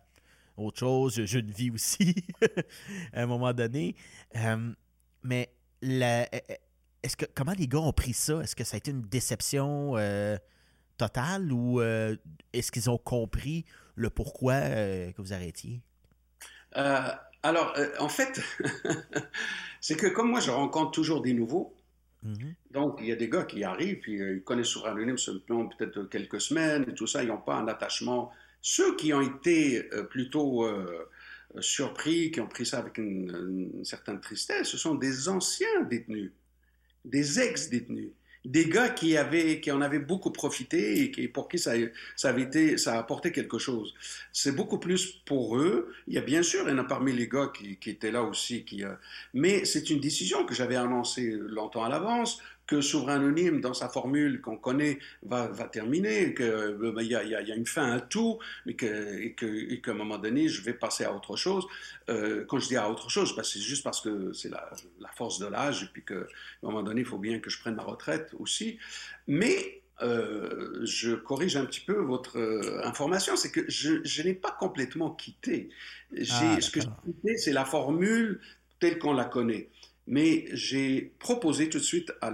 autre chose, j'ai une vie aussi, à un moment donné. mais est-ce que comment les gars ont pris ça? Est-ce que ça a été une déception? total ou euh, est-ce qu'ils ont compris le pourquoi euh, que vous arrêtiez? Euh, alors, en fait, c'est que comme moi, je rencontre toujours des nouveaux. Mm-hmm. Donc, il y a des gars qui arrivent, puis ils connaissent sur Anonyme seulement peut-être quelques semaines et tout ça, ils n'ont pas un attachement. Ceux qui ont été plutôt surpris, qui ont pris ça avec une certaine tristesse, ce sont des anciens détenus, des ex-détenus des gars qui, avaient, qui en avaient beaucoup profité et qui, pour qui ça, ça, avait été, ça a apporté quelque chose. C'est beaucoup plus pour eux. Il y a bien sûr, il y en a parmi les gars qui, qui étaient là aussi. Qui, euh, mais c'est une décision que j'avais annoncée longtemps à l'avance que Souverain Anonyme, dans sa formule qu'on connaît, va, va terminer, qu'il euh, y, a, y, a, une fin à tout, mais que, et qu'à un moment donné, je vais passer à autre chose. Euh, quand je dis à autre chose, c'est juste parce que c'est la, la, force de l'âge, et puis qu'à un moment donné, il faut bien que je prenne ma retraite aussi. Mais euh, je corrige un petit peu votre information, c'est que je, je n'ai pas complètement quitté. Ah, ce que j'ai quitté, c'est la formule telle qu'on la connaît. Mais j'ai proposé tout de suite à,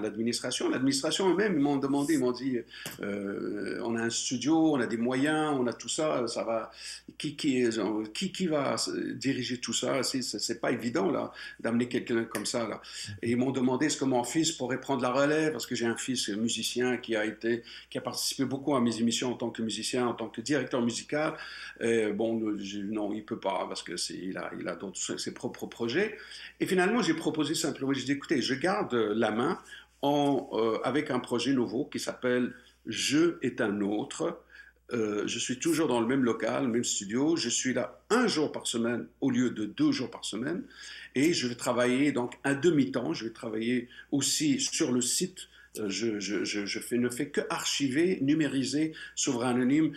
l'administration. L'administration eux-mêmes, ils m'ont demandé, ils m'ont dit, euh, on a un studio, on a des moyens, on a tout ça, ça va, qui, qui, qui, qui va diriger tout ça? C'est pas évident, là, d'amener quelqu'un comme ça, là. Et ils m'ont demandé est-ce que mon fils pourrait prendre la relève, parce que j'ai un fils musicien qui a été, qui a participé beaucoup à mes émissions en tant que musicien, en tant que directeur musical. Bon, non, il peut pas, parce que c'est, il a, il a ses propres projets. Et finalement, j'ai proposé simplement, j'ai dit, écoutez, je garde la main euh, avec un projet nouveau qui s'appelle Je est un autre. Euh, je suis toujours dans le même local, même studio. Je suis là un jour par semaine au lieu de deux jours par semaine. Et je vais travailler donc un demi-temps. Je vais travailler aussi sur le site. Euh, je, ne fais que archiver, numériser Souverain Anonyme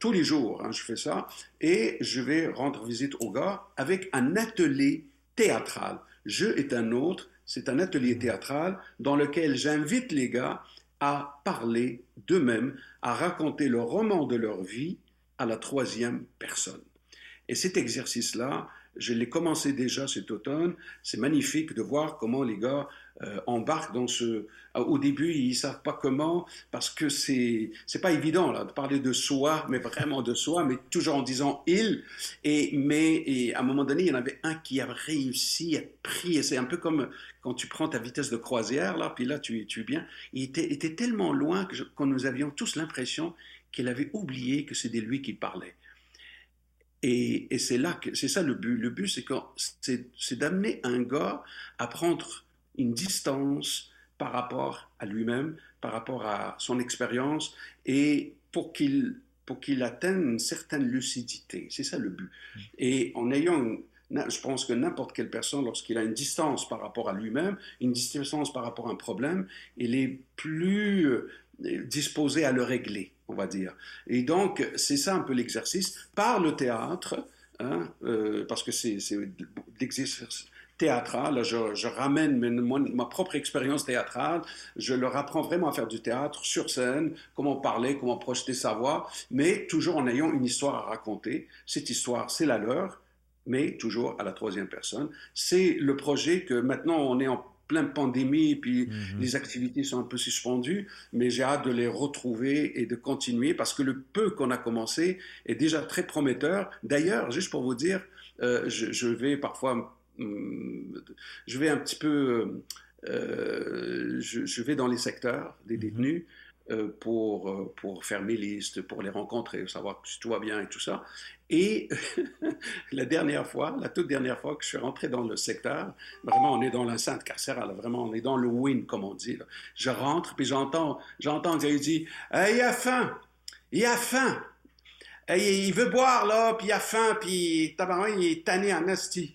tous les jours. Hein, je fais ça. Et je vais rendre visite aux gars avec un atelier théâtral. Je est un autre, c'est un atelier théâtral dans lequel j'invite les gars à parler d'eux-mêmes, à raconter le roman de leur vie à la troisième personne. Et cet exercice-là, je l'ai commencé déjà cet automne. C'est magnifique de voir comment les gars euh, embarquent dans ce. Au début, ils savent pas comment parce que c'est c'est pas évident là de parler de soi, mais vraiment de soi, mais toujours en disant il. Et mais et à un moment donné, il y en avait un qui a réussi à prier. C'est un peu comme quand tu prends ta vitesse de croisière là, puis là tu tu es bien. Il était, était tellement loin que, que nous avions tous l'impression qu'il avait oublié que c'était lui qui parlait. Et, c'est là que c'est ça le but. Le but, c'est, c'est d'amener un gars à prendre une distance par rapport à lui-même, par rapport à son expérience, et pour qu'il pour qu'il atteigne une certaine lucidité. C'est ça le but. Mm. Et en ayant je pense que n'importe quelle personne, lorsqu'il a une distance par rapport à lui-même, une distance par rapport à un problème, il est plus euh, disposé à le régler on va dire. Et donc, c'est ça un peu l'exercice. Par le théâtre, hein, euh, parce que c'est l'exercice théâtral, je, ramène ma propre expérience théâtrale, je leur apprends vraiment à faire du théâtre sur scène, comment parler, comment projeter sa voix, mais toujours en ayant une histoire à raconter. Cette histoire, c'est la leur, mais toujours à la troisième personne. C'est le projet que maintenant on est en plein de pandémie, puis mhm. les activités sont un peu suspendues, mais j'ai hâte de les retrouver et de continuer parce que le peu qu'on a commencé est déjà très prometteur. D'ailleurs, juste pour vous dire, euh, je, vais parfois, hum, je vais un petit peu, euh, je, vais dans les secteurs des mhm. détenus. Euh, pour, euh, pour faire mes listes, pour les rencontrer, savoir si tout va bien et tout ça. Et la dernière fois, la toute dernière fois que je suis rentré dans le secteur, vraiment on est dans l'enceinte carcérale, vraiment on est dans le win comme on dit. Je rentre puis j'entends, j'entends qu'il dit il a faim, il a faim, il veut boire là, puis il a faim, puis tabarouin, il est tanné en asti.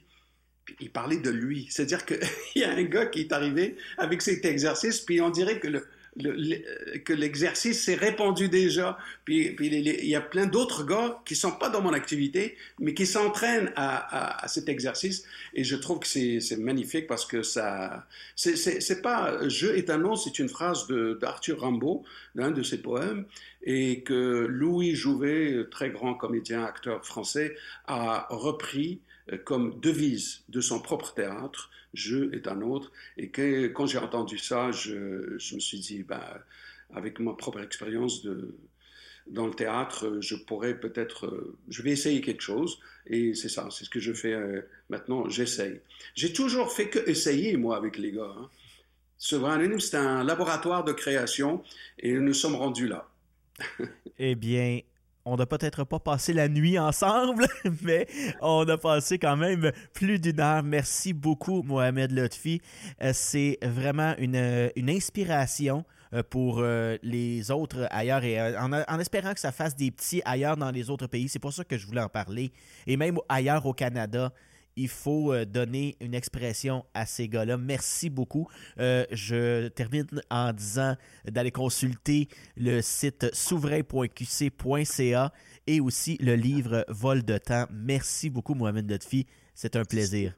Il parlait de lui, c'est-à-dire qu'il y a un gars qui est arrivé avec cet exercice, puis on dirait que le, que l'exercice s'est répandu déjà. Puis, il y a plein d'autres gars qui sont pas dans mon activité, mais qui s'entraînent à, cet exercice. Et je trouve que c'est magnifique parce que ça, c'est pas je est un nom, c'est une phrase d'Arthur Rimbaud, d'un de ses poèmes, et que Louis Jouvet, très grand comédien, acteur français, a repris euh, comme devise de son propre théâtre je est un autre. Et quand j'ai entendu ça, je, je, me suis dit, ben, avec ma propre expérience de, dans le théâtre, je pourrais peut-être, euh, je vais essayer quelque chose. Et c'est ça, c'est ce que je fais euh, maintenant, j'essaye. J'ai toujours fait que essayer, moi, avec les gars. Hein. Souverain c'est un laboratoire de création et nous sommes rendus là. eh bien, on n'a peut-être pas passé la nuit ensemble, mais on a passé quand même plus d'une heure. Merci beaucoup, Mohamed Lotfi. Euh, c'est vraiment une, une inspiration euh, pour euh, les autres ailleurs et en, en, espérant que ça fasse des petits ailleurs dans les autres pays. C'est pour ça que je voulais en parler. Et même ailleurs au Canada, il faut euh, donner une expression à ces gars-là. Merci beaucoup. Euh, je termine en disant d'aller consulter le site souverain.qc.ca et aussi le livre Vol de temps. Merci beaucoup, Mohamed Lotfi. C'est un plaisir.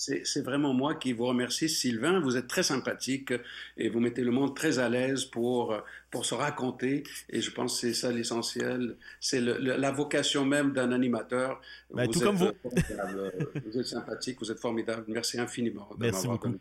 C'est vraiment moi qui vous remercie, Sylvain. Vous êtes très sympathique et vous mettez le monde très à l'aise pour, pour se raconter. Et je pense que c'est ça l'essentiel. C'est la vocation même d'un animateur. Ben, tout comme vous. vous êtes sympathique, vous êtes formidable. Merci infiniment. Merci beaucoup.